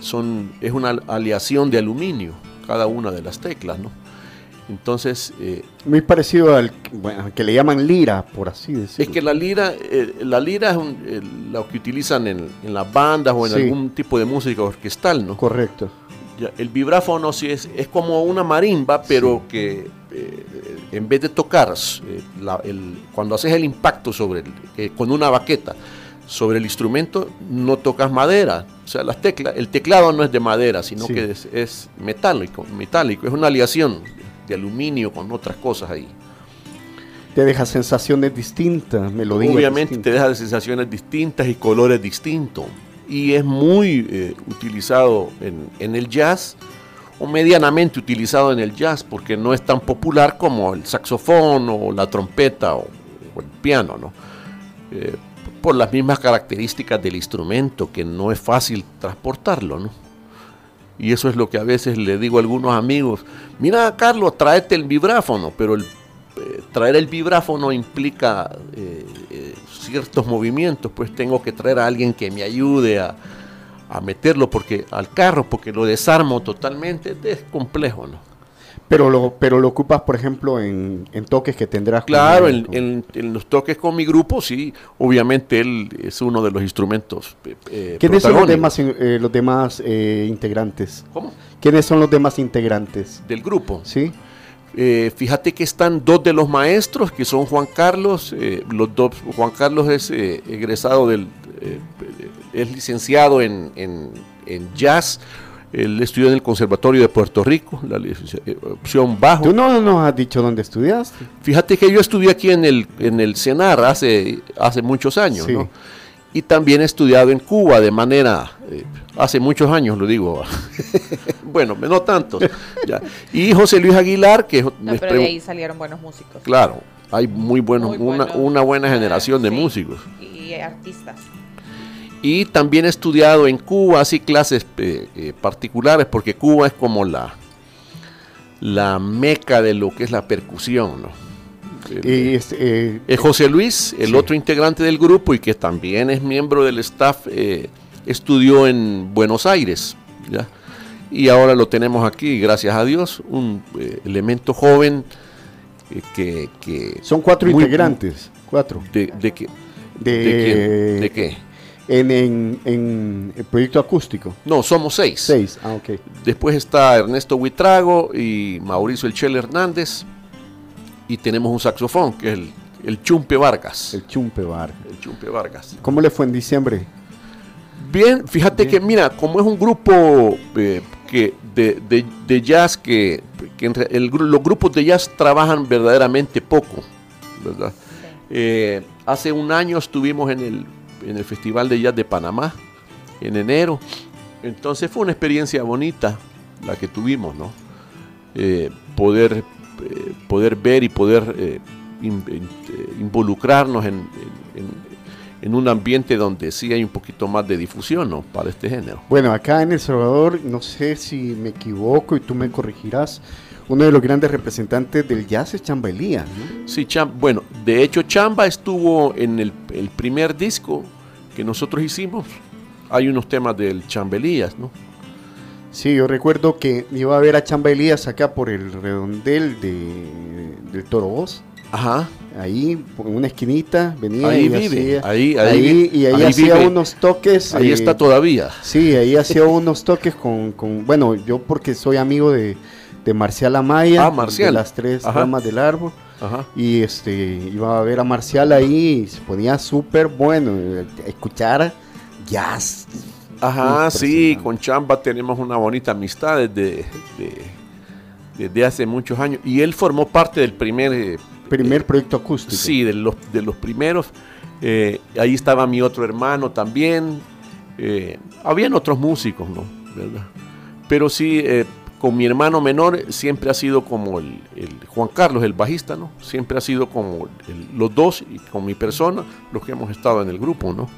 son, es una aleación de aluminio, cada una de las teclas, ¿no? Entonces, eh, Muy parecido al bueno, que le llaman lira, por así decirlo. es que la lira, eh, la lira es un- eh, la que utilizan en, en las bandas o en Sí. algún tipo de música orquestal, ¿no? Correcto. Ya, el vibráfono sí es, es como una marimba, pero que eh, en vez de tocar, eh, la- el- cuando haces el impacto sobre el- eh, con una baqueta sobre el instrumento, no tocas madera. O sea, las teclas, el teclado no es de madera, sino Sí. que es, es metálico, metálico. Es una aleación de aluminio con otras cosas ahí. Te deja sensaciones distintas, melodías Obviamente distintas. te deja de sensaciones distintas y colores distintos. Y es muy eh, utilizado en, en el jazz, o medianamente utilizado en el jazz, porque no es tan popular como el saxofón o la trompeta o, o el piano, ¿no? Eh, por las mismas características del instrumento, que no es fácil transportarlo, ¿no? Y eso es lo que a veces le digo a algunos amigos, mira Carlos, tráete el vibráfono, pero el, eh, traer el vibráfono implica eh, eh, ciertos movimientos, pues tengo que traer a alguien que me ayude a, a meterlo porque al carro, porque lo desarmo totalmente, es complejo, ¿no? Pero lo, pero lo ocupas, por ejemplo, en, en toques que tendrás. Claro, en, en- en los toques con mi grupo, sí, obviamente él es uno de los instrumentos. eh, eh, ¿Quiénes son los demás, eh, los demás eh, integrantes? ¿Cómo? ¿Quiénes son los demás integrantes? Del grupo. Sí. Eh, fíjate que están dos de los maestros, que son Juan Carlos. eh, los dos, Juan Carlos es eh, egresado del, es licenciado en, en- en jazz. Él estudió en el Conservatorio de Puerto Rico, la licencia- eh, opción bajo. Tú no nos has dicho dónde estudiaste. Fíjate que yo estudié aquí en el, en el CENAR hace, hace muchos años, Sí. ¿no? Y también he estudiado en Cuba de manera, eh, hace muchos años lo digo, bueno, no tantos. ya. Y José Luis Aguilar, que No, me pero de ahí salieron buenos músicos. Claro, hay muy buenos, Muy una, una buena generación de sí. músicos. Y artistas. Y también he estudiado en Cuba, así clases eh, eh, particulares, porque Cuba es como la, la meca de lo que es la percusión, ¿no? Y este, eh, Eh, José Luis, el Sí. otro integrante del grupo y que también es miembro del staff, eh, estudió en Buenos Aires, ¿ya? Y ahora lo tenemos aquí, gracias a Dios, un eh, elemento joven eh, que, que... son cuatro muy- integrantes. Cuatro. ¿De, de qué? De, ¿De quién? ¿De qué? En, en, en el proyecto acústico. No, somos seis. Seis, ah, ok. Después está Ernesto Huitrago y Mauricio El Chel Hernández. Y tenemos un saxofón, que es el, el Chumpe Vargas. El Chumpe Vargas. El Chumpe Vargas. ¿Cómo le fue en diciembre? Bien, fíjate que mira, como es un grupo eh, que de, de- de jazz que, que el los grupos de jazz trabajan verdaderamente poco, ¿verdad? Eh, hace un año estuvimos en el, en el Festival de Jazz de Panamá, en enero, entonces fue una experiencia bonita la que tuvimos, ¿no? Eh, poder, eh, poder ver y poder eh, in- in- eh, involucrarnos en, en- en- un ambiente donde sí hay un poquito más de difusión ¿no? para este género. Bueno, acá en El Salvador, no sé si me equivoco y tú me corregirás, uno de los grandes representantes del jazz es Chamba Elías, ¿no? Sí, Cham- bueno, de hecho Chamba estuvo en el, el primer disco que nosotros hicimos. Hay unos temas del Chambelías, ¿no? Sí, yo recuerdo que iba a ver a Chamba Elías acá por el redondel de, del Toro Voz. Ajá. Ahí, por una esquinita, venía Ahí y vive, hacía- ahí- ahí vi- y ahí, ahí hacía vive. unos toques. Ahí eh, está todavía. Sí, ahí hacía unos toques con, con- bueno, yo porque soy amigo de, de Marcial Amaya, Ah, Marcial. de las tres Ajá. ramas del árbol. Ajá. Y este iba a ver a Marcial ahí y se ponía súper bueno. eh, Escuchar jazz. Ajá, sí, con Chamba tenemos una bonita amistad desde, de- desde hace muchos años y él formó parte del primer... eh, Primer proyecto acústico. Sí, de los, de los primeros. Eh, ahí estaba mi otro hermano también. Eh, habían otros músicos, ¿no? ¿Verdad? Pero sí, eh, con mi hermano menor siempre ha sido como el, el Juan Carlos, el bajista, ¿no? Siempre ha sido como el- los dos y con mi persona los que hemos estado en el grupo, ¿no?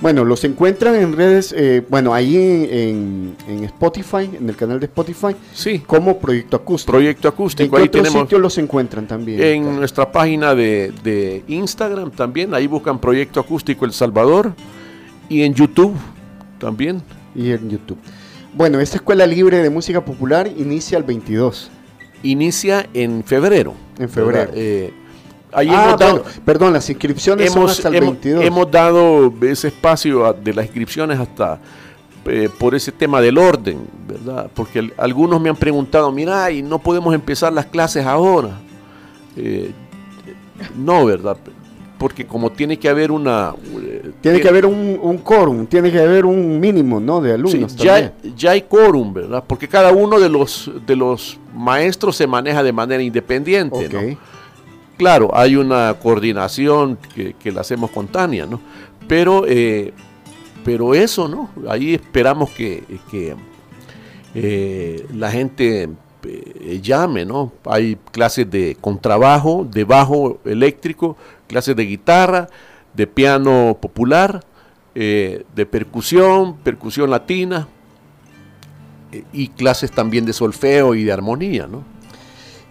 Bueno, los encuentran en redes, eh, bueno, ahí en, en Spotify, en el canal de Spotify, sí. como Proyecto Acústico. Proyecto Acústico, ¿En qué ahí otro tenemos- sitio los encuentran también? En nuestra página de, de Instagram también, ahí buscan Proyecto Acústico El Salvador y en YouTube también. Y en YouTube. Bueno, esta Escuela Libre de Música Popular inicia el 22. Inicia en febrero. En febrero. Eh, ahí Ah, hemos dado- bueno, perdón, las inscripciones son hasta el hemos- 22. hemos dado ese espacio a- de las inscripciones hasta eh, por ese tema del orden, ¿verdad? Porque al- algunos me han preguntado, mira, y no podemos empezar las clases ahora. Eh, no, ¿verdad? Porque como tiene que haber una... eh, Tiene que haber un, un quórum, tiene que haber un mínimo, ¿no? De alumnos Sí, ya, ya hay quórum, ¿verdad? Porque cada uno de los, de los maestros se maneja de manera independiente, ¿no? Claro, hay una coordinación que, que la hacemos con Tania, ¿no? Pero, eh, pero eso, ¿no? Ahí esperamos que, que, eh, la gente eh, llame, ¿no? Hay clases de contrabajo, de bajo eléctrico, clases de guitarra, de piano popular, eh, de percusión, percusión latina eh, y clases también de solfeo y de armonía, ¿no?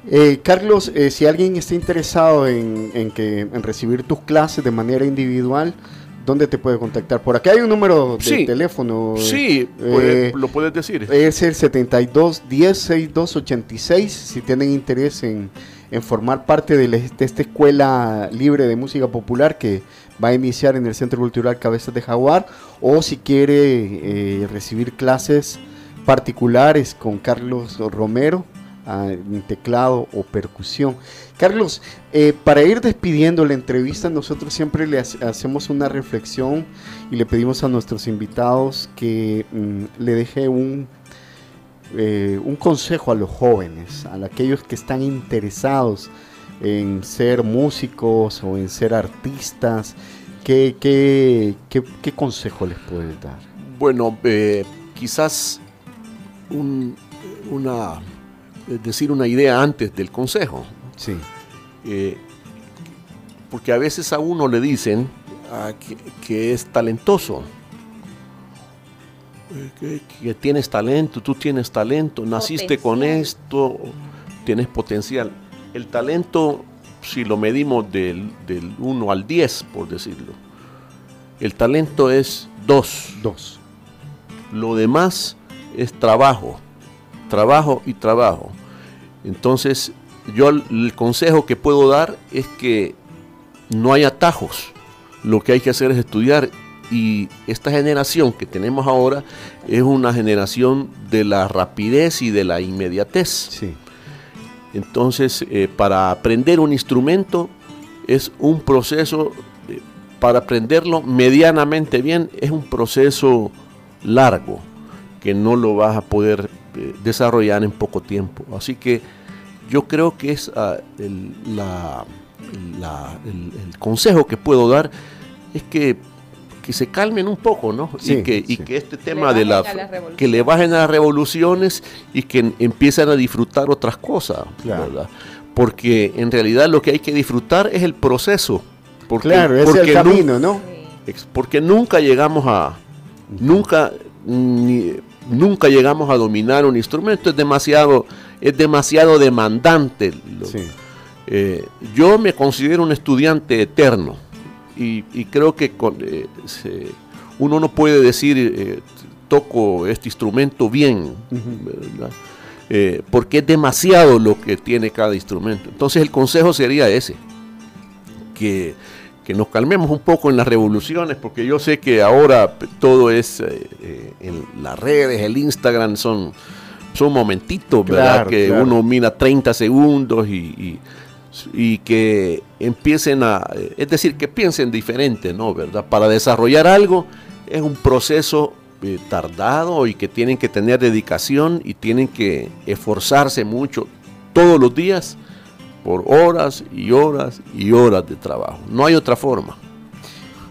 Eh, Carlos, si alguien está interesado en que, en recibir tus clases de manera individual, ¿dónde te puede contactar? Por acá hay un número de Sí. teléfono. Sí, eh, puede- lo puedes decir. Es el 72 10 62 86. Si tienen interés en, en formar parte de, la- de esta escuela libre de música popular que va a iniciar en el Centro Cultural Cabezas de Jaguar, o si quiere eh, recibir clases particulares con Carlos Romero teclado o percusión. Carlos, eh, para ir despidiendo la entrevista, nosotros siempre le hace- hacemos una reflexión y le pedimos a nuestros invitados que mm, le deje un, eh, un consejo a los jóvenes, a aquellos que están interesados en ser músicos o en ser artistas. ¿Qué, qué, qué- qué consejo les puedes dar? Bueno, eh, quizás un- una, es decir, una idea antes del consejo. Sí. Eh, porque a veces a uno le dicen ah, que, que es talentoso, eh, que, que tienes talento, tú tienes talento, naciste con esto, tienes potencial. El talento, si lo medimos del, del 1 al 10, por decirlo, el talento es 2. Dos. Lo demás es trabajo, trabajo y trabajo. Entonces, yo el, consejo que puedo dar es que no hay atajos. Lo que hay que hacer es estudiar. Y esta generación que tenemos ahora es una generación de la rapidez y de la inmediatez. Entonces, eh, para aprender un instrumento es un proceso, eh, para aprenderlo medianamente bien, es un proceso largo que no lo vas a poder eh, desarrollar en poco tiempo. Así que yo creo que es ah, el, la- la- el- el consejo que puedo dar es que, que se calmen un poco, ¿no? Sí, y, que, y que este Le tema de la que le bajen a las revoluciones y que en- empiecen a disfrutar otras cosas, ¿verdad? Porque en realidad lo que hay que disfrutar es el proceso. Porque, Claro, es el porque camino, ¿no? Porque nunca llegamos a. Nunca. ni- nunca llegamos a dominar un instrumento. Es demasiado. Es demasiado demandante. Eh, yo me considero un estudiante eterno. Y, y creo que con, eh, se- uno no puede decir eh, toco este instrumento bien. porque es demasiado lo que tiene cada instrumento. Entonces el consejo sería ese que, que nos calmemos un poco en las revoluciones, porque yo sé que ahora todo es eh, eh, en las redes, el Instagram son, son momentitos, ¿verdad? Que claro. uno mira 30 segundos y, y- y que empiecen a, es decir, que piensen diferente, ¿no? ¿Verdad? Para desarrollar algo es un proceso eh, tardado y que tienen que tener dedicación y tienen que esforzarse mucho todos los días por horas y horas y horas de trabajo. No hay otra forma.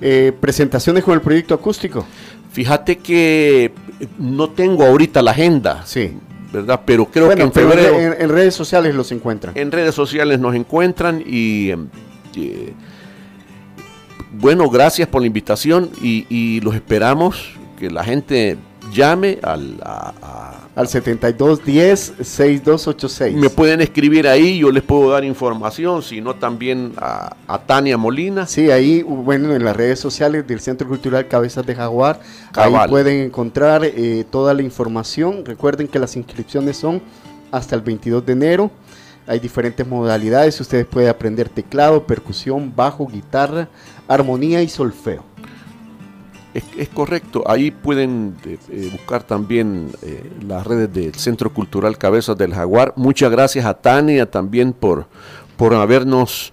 Eh, presentaciones con el proyecto acústico. Fíjate que no tengo ahorita la agenda. Sí. ¿Verdad? Pero creo Bueno, que en febrero. en, en redes sociales los encuentran. En redes sociales nos encuentran y eh, bueno, gracias por la invitación y, y los esperamos que la gente llame al, a- a- Al 7210-6286. me pueden escribir ahí, yo les puedo dar información, sino también a, a Tania Molina. Sí, ahí, bueno, en las redes sociales del Centro Cultural Cabezas de Jaguar, Cabal. ahí pueden encontrar eh, toda la información. Recuerden que las inscripciones son hasta el 22 de enero. Hay diferentes modalidades. Ustedes pueden aprender teclado, percusión, bajo, guitarra, armonía y solfeo. Es, es correcto, ahí pueden eh, eh, buscar también eh, las redes del Centro Cultural Cabezas del Jaguar. Muchas gracias a Tania también por, por habernos,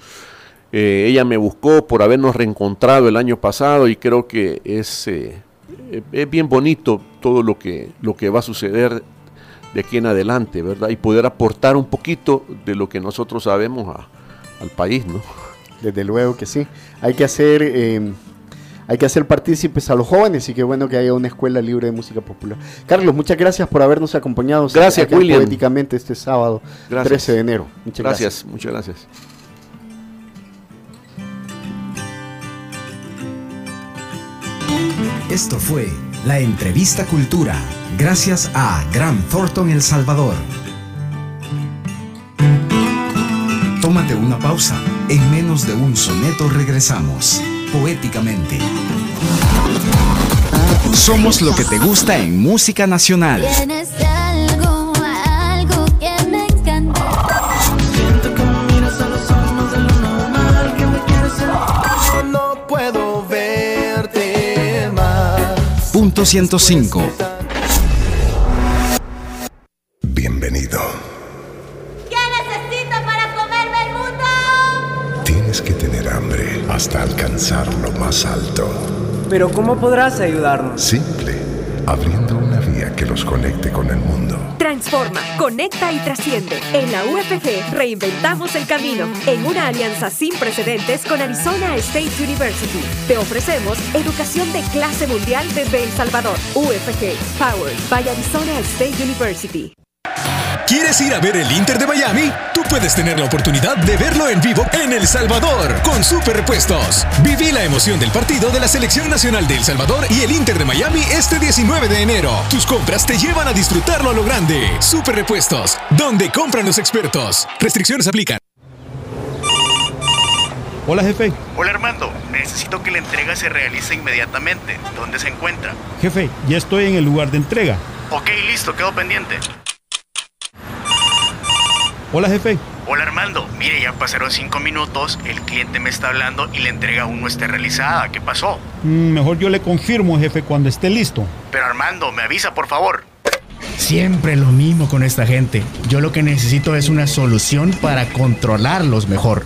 ella me buscó, por habernos reencontrado el año pasado y creo que es, es bien bonito todo lo que, lo que va a suceder de aquí en adelante, ¿verdad? Y poder aportar un poquito de lo que nosotros sabemos al país, ¿no? Desde luego que sí. Hay que hacer, hay que hacer partícipes a los jóvenes y qué bueno que haya una escuela libre de música popular. Carlos, muchas gracias por habernos acompañado. Gracias, acá en William. Poéticamente este sábado, Gracias. 13 de enero. Muchas gracias. gracias, muchas gracias. Esto fue la entrevista Cultura, gracias a Gran Thornton El Salvador. Tómate una pausa. En menos de un soneto regresamos, poéticamente. Somos lo que te gusta en música nacional. Tienes algo, algo que me encanta. Siento que me miras a los ojos de lo normal que me quieres sentir. No puedo verte más. Punto 105. Pero ¿cómo podrás ayudarnos? Simple, abriendo una vía que los conecte con el mundo. Transforma, conecta y trasciende. En la UFG reinventamos el camino en una alianza sin precedentes con Arizona State University. Te ofrecemos educación de clase mundial desde El Salvador. UFG, Powered by Arizona State University. ¿Quieres ir a ver el Inter de Miami? Tú puedes tener la oportunidad de verlo en vivo en El Salvador con Super Repuestos. Viví la emoción del partido de la Selección Nacional de El Salvador y el Inter de Miami este 19 de enero. Tus compras te llevan a disfrutarlo a lo grande. Super Repuestos, donde compran los expertos. Restricciones aplican. Hola jefe, Hola Armando, necesito que la entrega se realice inmediatamente. ¿Dónde se encuentra? jefe, ya estoy en el lugar de entrega. Ok, listo, quedo pendiente. Hola jefe, Hola Armando, mire, ya pasaron cinco minutos, el cliente me está hablando y la entrega aún no está realizada. ¿Qué pasó? Mm, mejor yo le confirmo jefe cuando esté listo. Pero Armando, me avisa, por favor. Siempre lo mismo con esta gente. Yo lo que necesito es una solución para controlarlos mejor.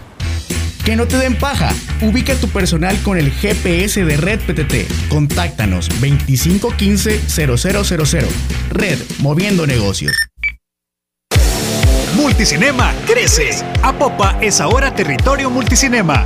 Que no te den paja. Ubica tu personal con el GPS de Red PTT. Contáctanos 2515-0000. Red, moviendo negocios. Multicinema crece. Apopa es ahora territorio multicinema.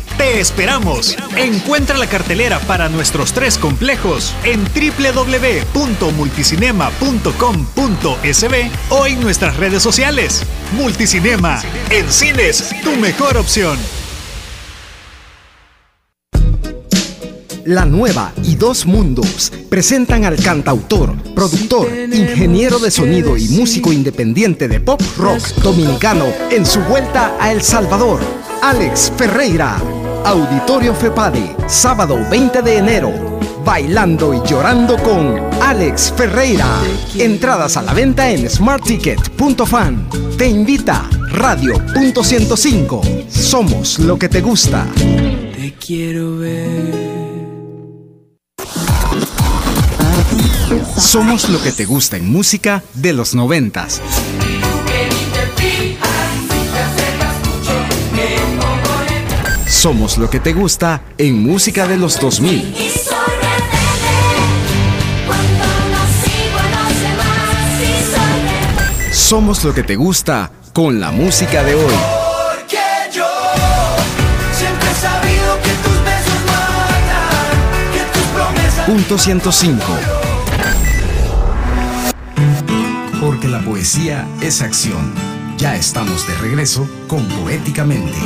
Te esperamos. Encuentra la cartelera para nuestros tres complejos en www.multicinema.com.sb o en nuestras redes sociales. Multicinema, en cines, tu mejor opción. La Nueva y Dos Mundos presentan al cantautor, productor, ingeniero de sonido y músico independiente de pop rock dominicano en su vuelta a El Salvador, Alex Ferreira. Auditorio FEPADE, sábado 20 de enero. Bailando y llorando con Alex Ferreira. Entradas a la venta en smartticket.fan. Te invita Radio.105. Somos lo que te gusta. Te quiero ver. Somos lo que te gusta en música de los noventas. Somos lo que te gusta en música de los 2000. Somos lo que te gusta con la música de hoy. Porque yo siempre he sabido que tus besos matan, que tus promesas. Punto 105. Porque la poesía es acción. Ya estamos de regreso con Poéticamente.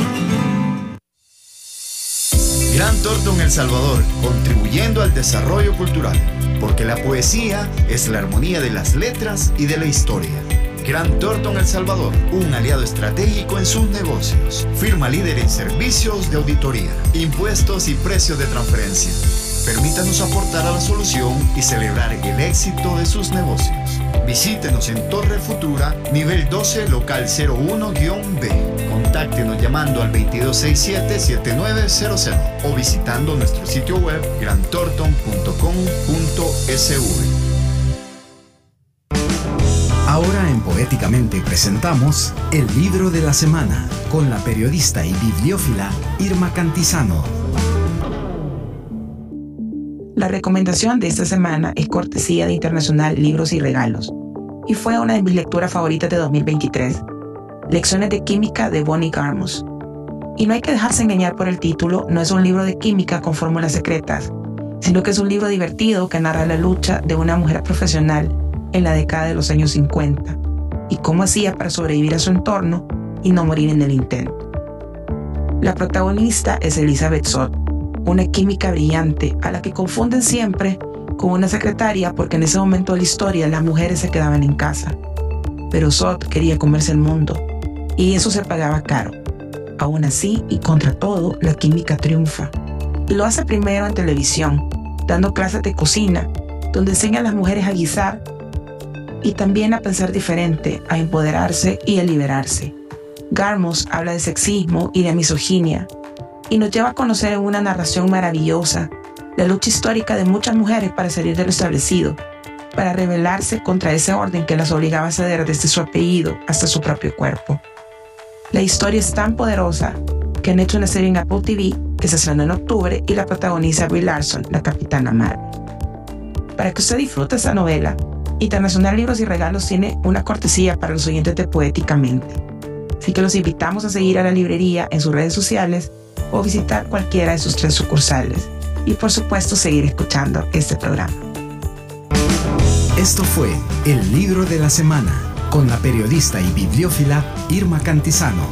Gran Torto en El Salvador, contribuyendo al desarrollo cultural, porque la poesía es la armonía de las letras y de la historia. Gran Torto El Salvador, un aliado estratégico en sus negocios. Firma líder en servicios de auditoría, impuestos y precios de transferencia. Permítanos aportar a la solución y celebrar el éxito de sus negocios. Visítenos en Torre Futura, nivel 12, local 01-B. Contáctenos llamando al 2267-7900 o visitando nuestro sitio web grantorton.com.sv. Ahora en Poéticamente presentamos el libro de la semana con la periodista y bibliófila Irma Cantizano. La recomendación de esta semana es cortesía de Internacional Libros y Regalos y fue una de mis lecturas favoritas de 2023. Lecciones de Química de Bonnie Garmus. Y no hay que dejarse engañar por el título, no es un libro de química con fórmulas secretas, sino que es un libro divertido que narra la lucha de una mujer profesional en la década de los años 50 y cómo hacía para sobrevivir a su entorno y no morir en el intento. La protagonista es Elizabeth Sott, una química brillante a la que confunden siempre con una secretaria porque en ese momento de la historia las mujeres se quedaban en casa. Pero Sott quería comerse el mundo y eso se pagaba caro. Aún así y contra todo, la química triunfa. Lo hace primero en televisión, dando clases de cocina, donde enseña a las mujeres a guisar y también a pensar diferente, a empoderarse y a liberarse. Garmos habla de sexismo y de misoginia y nos lleva a conocer en una narración maravillosa la lucha histórica de muchas mujeres para salir de lo establecido, para rebelarse contra ese orden que las obligaba a ceder desde su apellido hasta su propio cuerpo. La historia es tan poderosa que han hecho una serie en Apple TV que se estrenó en octubre y la protagoniza Brie Larson, la capitana Marvel. Para que usted disfrute esa novela, Internacional Libros y Regalos tiene una cortesía para los oyentes de Poéticamente. Así que los invitamos a seguir a la librería en sus redes sociales o visitar cualquiera de sus tres sucursales. Y por supuesto seguir escuchando este programa. Esto fue el libro de la semana con la periodista y bibliófila Irma Cantizano.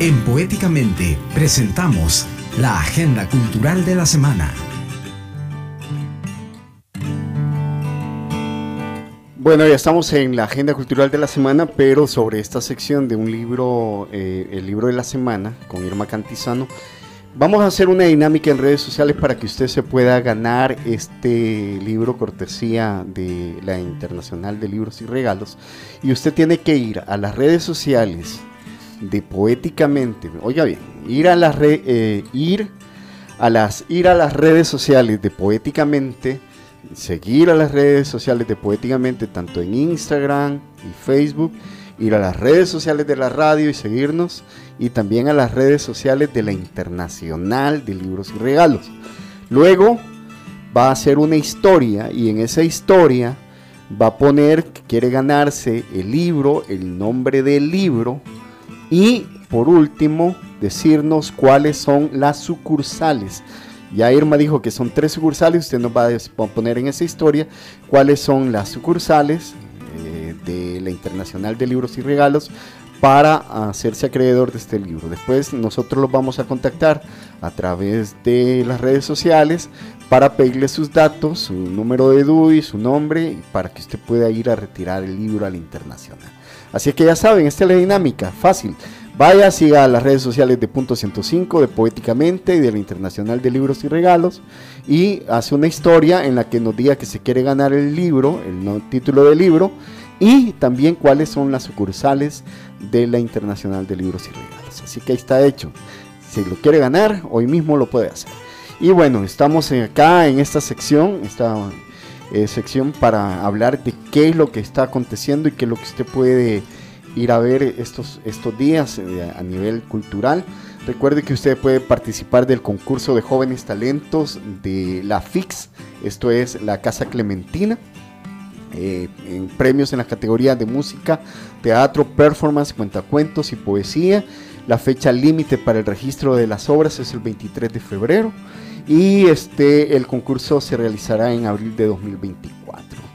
En Poéticamente presentamos la agenda cultural de la semana. Bueno, ya estamos en la agenda cultural de la semana, pero sobre esta sección de un libro, eh, el libro de la semana, con Irma Cantizano, vamos a hacer una dinámica en redes sociales para que usted se pueda ganar este libro cortesía de la Internacional de Libros y Regalos. Y usted tiene que ir a las redes sociales de Poéticamente, oiga bien, ir a las eh, ir a las ir a las redes sociales de Poéticamente seguir a las redes sociales de Poéticamente, tanto en Instagram y Facebook, ir a las redes sociales de la radio y seguirnos, y también a las redes sociales de la Internacional de Libros y Regalos. Luego va a hacer una historia y en esa historia va a poner que quiere ganarse el libro, el nombre del libro y por último decirnos cuáles son las sucursales ya Irma dijo que son tres sucursales, usted nos va a poner en esa historia cuáles son las sucursales eh, de la Internacional de Libros y Regalos para hacerse acreedor de este libro. Después nosotros los vamos a contactar a través de las redes sociales para pedirle sus datos, su número de DUI, su nombre, para que usted pueda ir a retirar el libro al internacional. Así que ya saben, esta es la dinámica, fácil. Vaya, siga las redes sociales de Punto 105, de Poéticamente y de la Internacional de Libros y Regalos y hace una historia en la que nos diga que se quiere ganar el libro, el título del libro y también cuáles son las sucursales de la Internacional de Libros y Regalos. Así que ahí está hecho. Si lo quiere ganar, hoy mismo lo puede hacer. Y bueno, estamos acá en esta sección, esta eh, sección para hablar de qué es lo que está aconteciendo y qué es lo que usted puede ir a ver estos, estos días eh, a nivel cultural. Recuerde que usted puede participar del concurso de jóvenes talentos de la FIX, esto es la Casa Clementina. eh, en premios en la categoría de música, teatro, performance, cuentacuentos y poesía. La fecha límite para el registro de las obras es el 23 de febrero y este el concurso se realizará en abril de 2024.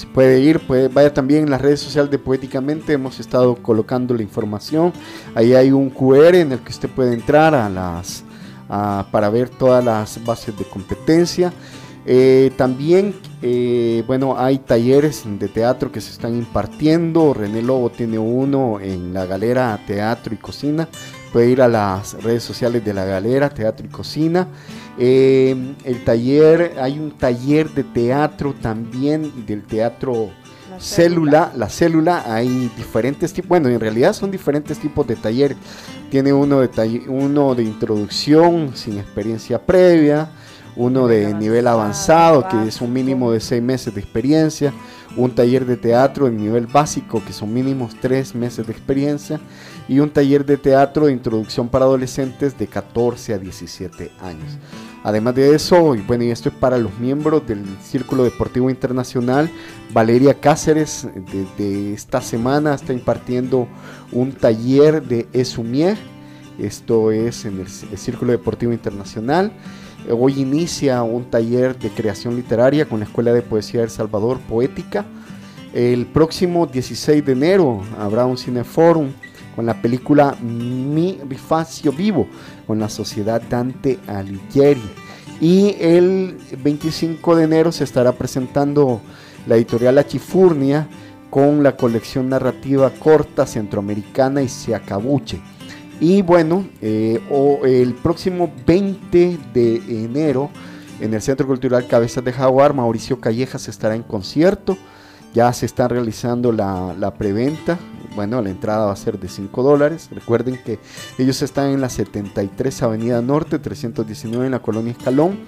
Se puede ir, puede, vaya también en las redes sociales de Poéticamente, hemos estado colocando la información. Ahí hay un QR en el que usted puede entrar a las para ver todas las bases de competencia. Eh, también, eh, bueno, hay talleres de teatro que se están impartiendo. René Lobo tiene uno en la galera Teatro y Cocina. Puede ir a las redes sociales de la galera Teatro y Cocina. Eh, el taller, hay un taller de teatro también, del teatro célula, la célula, hay diferentes tipos, bueno, en realidad son diferentes tipos de taller. Tiene uno de, talle- uno de introducción sin experiencia previa, uno de nivel avanzado, que es un mínimo de seis meses de experiencia, un taller de teatro de nivel básico, que son mínimos tres meses de experiencia, y un taller de teatro de introducción para adolescentes de 14 a 17 años. Además de eso, y bueno, y esto es para los miembros del Círculo Deportivo Internacional, Valeria Cáceres desde esta semana está impartiendo un taller de Esumier, esto es en el, Círculo Deportivo Internacional. Eh, Hoy inicia un taller de creación literaria con la Escuela de Poesía de Salvador, Poética. El próximo 16 de enero habrá un cineforum con la película Mi Rifacio Vivo, con la Sociedad Dante Alighieri. Y el 25 de enero se estará presentando la editorial La Chifurnia con la colección narrativa corta centroamericana y Seacabuche. Y bueno, eh, el próximo 20 de enero en el Centro Cultural Cabezas de Jaguar, Mauricio Callejas estará en concierto. Ya se está realizando la, la preventa. Bueno, la entrada va a ser de 5 dólares. Recuerden que ellos están en la 73 Avenida Norte, 319 en la Colonia Escalón.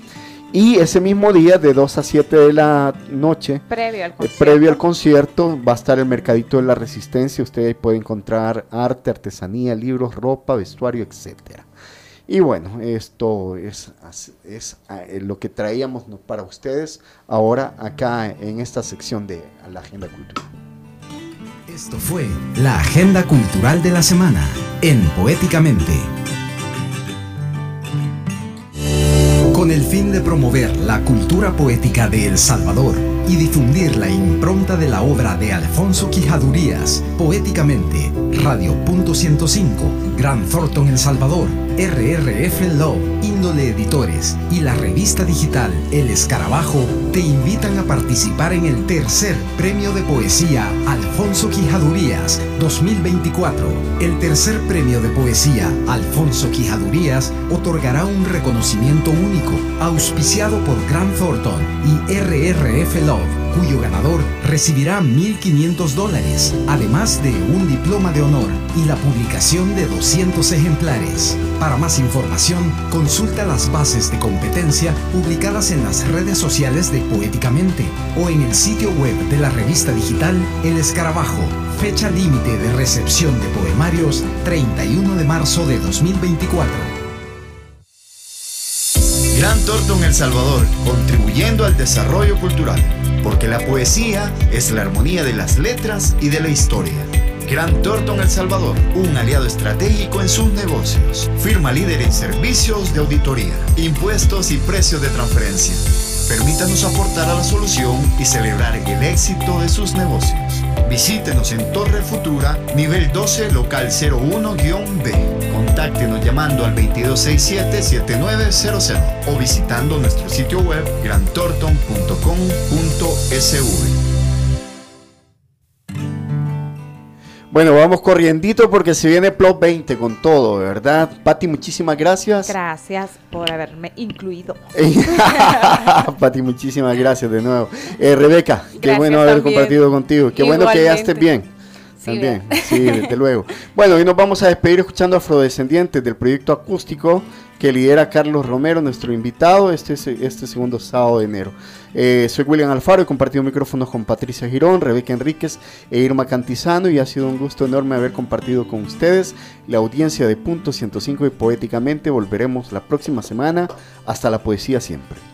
Y ese mismo día, de 2 a 7 de la noche, Previo al eh, concierto. previo al concierto va a estar el Mercadito de la Resistencia. Usted ahí puede encontrar arte, artesanía, libros, ropa, vestuario, etcétera. Y bueno, esto es, es, ah, eh, lo que traíamos para ustedes ahora acá en esta sección de la Agenda Cultural. Esto fue la agenda cultural de la semana en Poéticamente. Con el fin de promover la cultura poética de El Salvador y difundir la impronta de la obra de Alfonso Quijadurías, Poéticamente, Radio Punto 105, Gran Thornton El Salvador, RRF Love, Editores y la revista digital El Escarabajo te invitan a participar en el tercer Premio de Poesía Alfonso Quijadurías 2024. El tercer premio de poesía Alfonso Quijadurías otorgará un reconocimiento único, auspiciado por Grant Thornton y RRF Love, cuyo ganador recibirá 1.500 dólares, además de un diploma de honor y la publicación de 200 ejemplares. Para más información, consulta las bases de competencia publicadas en las redes sociales de Poéticamente o en el sitio web de la revista digital El Escarabajo. Fecha límite de recepción de poemarios 31 de marzo de 2024. Gran Thornton El Salvador, contribuyendo al desarrollo cultural, porque la poesía es la armonía de las letras y de la historia. Gran Thornton El Salvador, un aliado estratégico en sus negocios. Firma líder en servicios de auditoría, impuestos y precios de transferencia. Permítanos aportar a la solución y celebrar el éxito de sus negocios. Visítenos en Torre Futura, nivel 12, local 01-B. Contáctenos llamando al 2267-7900 o visitando nuestro sitio web grantorton.com.sv. Bueno, vamos corriendito porque se viene Plot 20 con todo, ¿verdad? Pati, muchísimas gracias. Gracias por haberme incluido. Pati, muchísimas gracias de nuevo. Eh, Rebeca, qué bueno haber también. compartido contigo. Qué bueno que ya estés bien. Sí, También, sí, desde luego. Bueno, hoy nos vamos a despedir escuchando Afrodescendientes del proyecto acústico que lidera Carlos Romero, nuestro invitado, este, este segundo sábado de enero. Eh, soy William Alfaro, he compartido micrófonos con Patricia Girón, Rebeca Enríquez e Irma Cantizano y ha sido un gusto enorme haber compartido con ustedes la audiencia de Punto 105 y Poéticamente. Volveremos la próxima semana. Hasta la poesía siempre.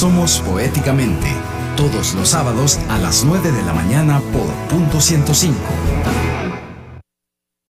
Somos Poéticamente, todos los sábados a las 9 de la mañana por punto 105.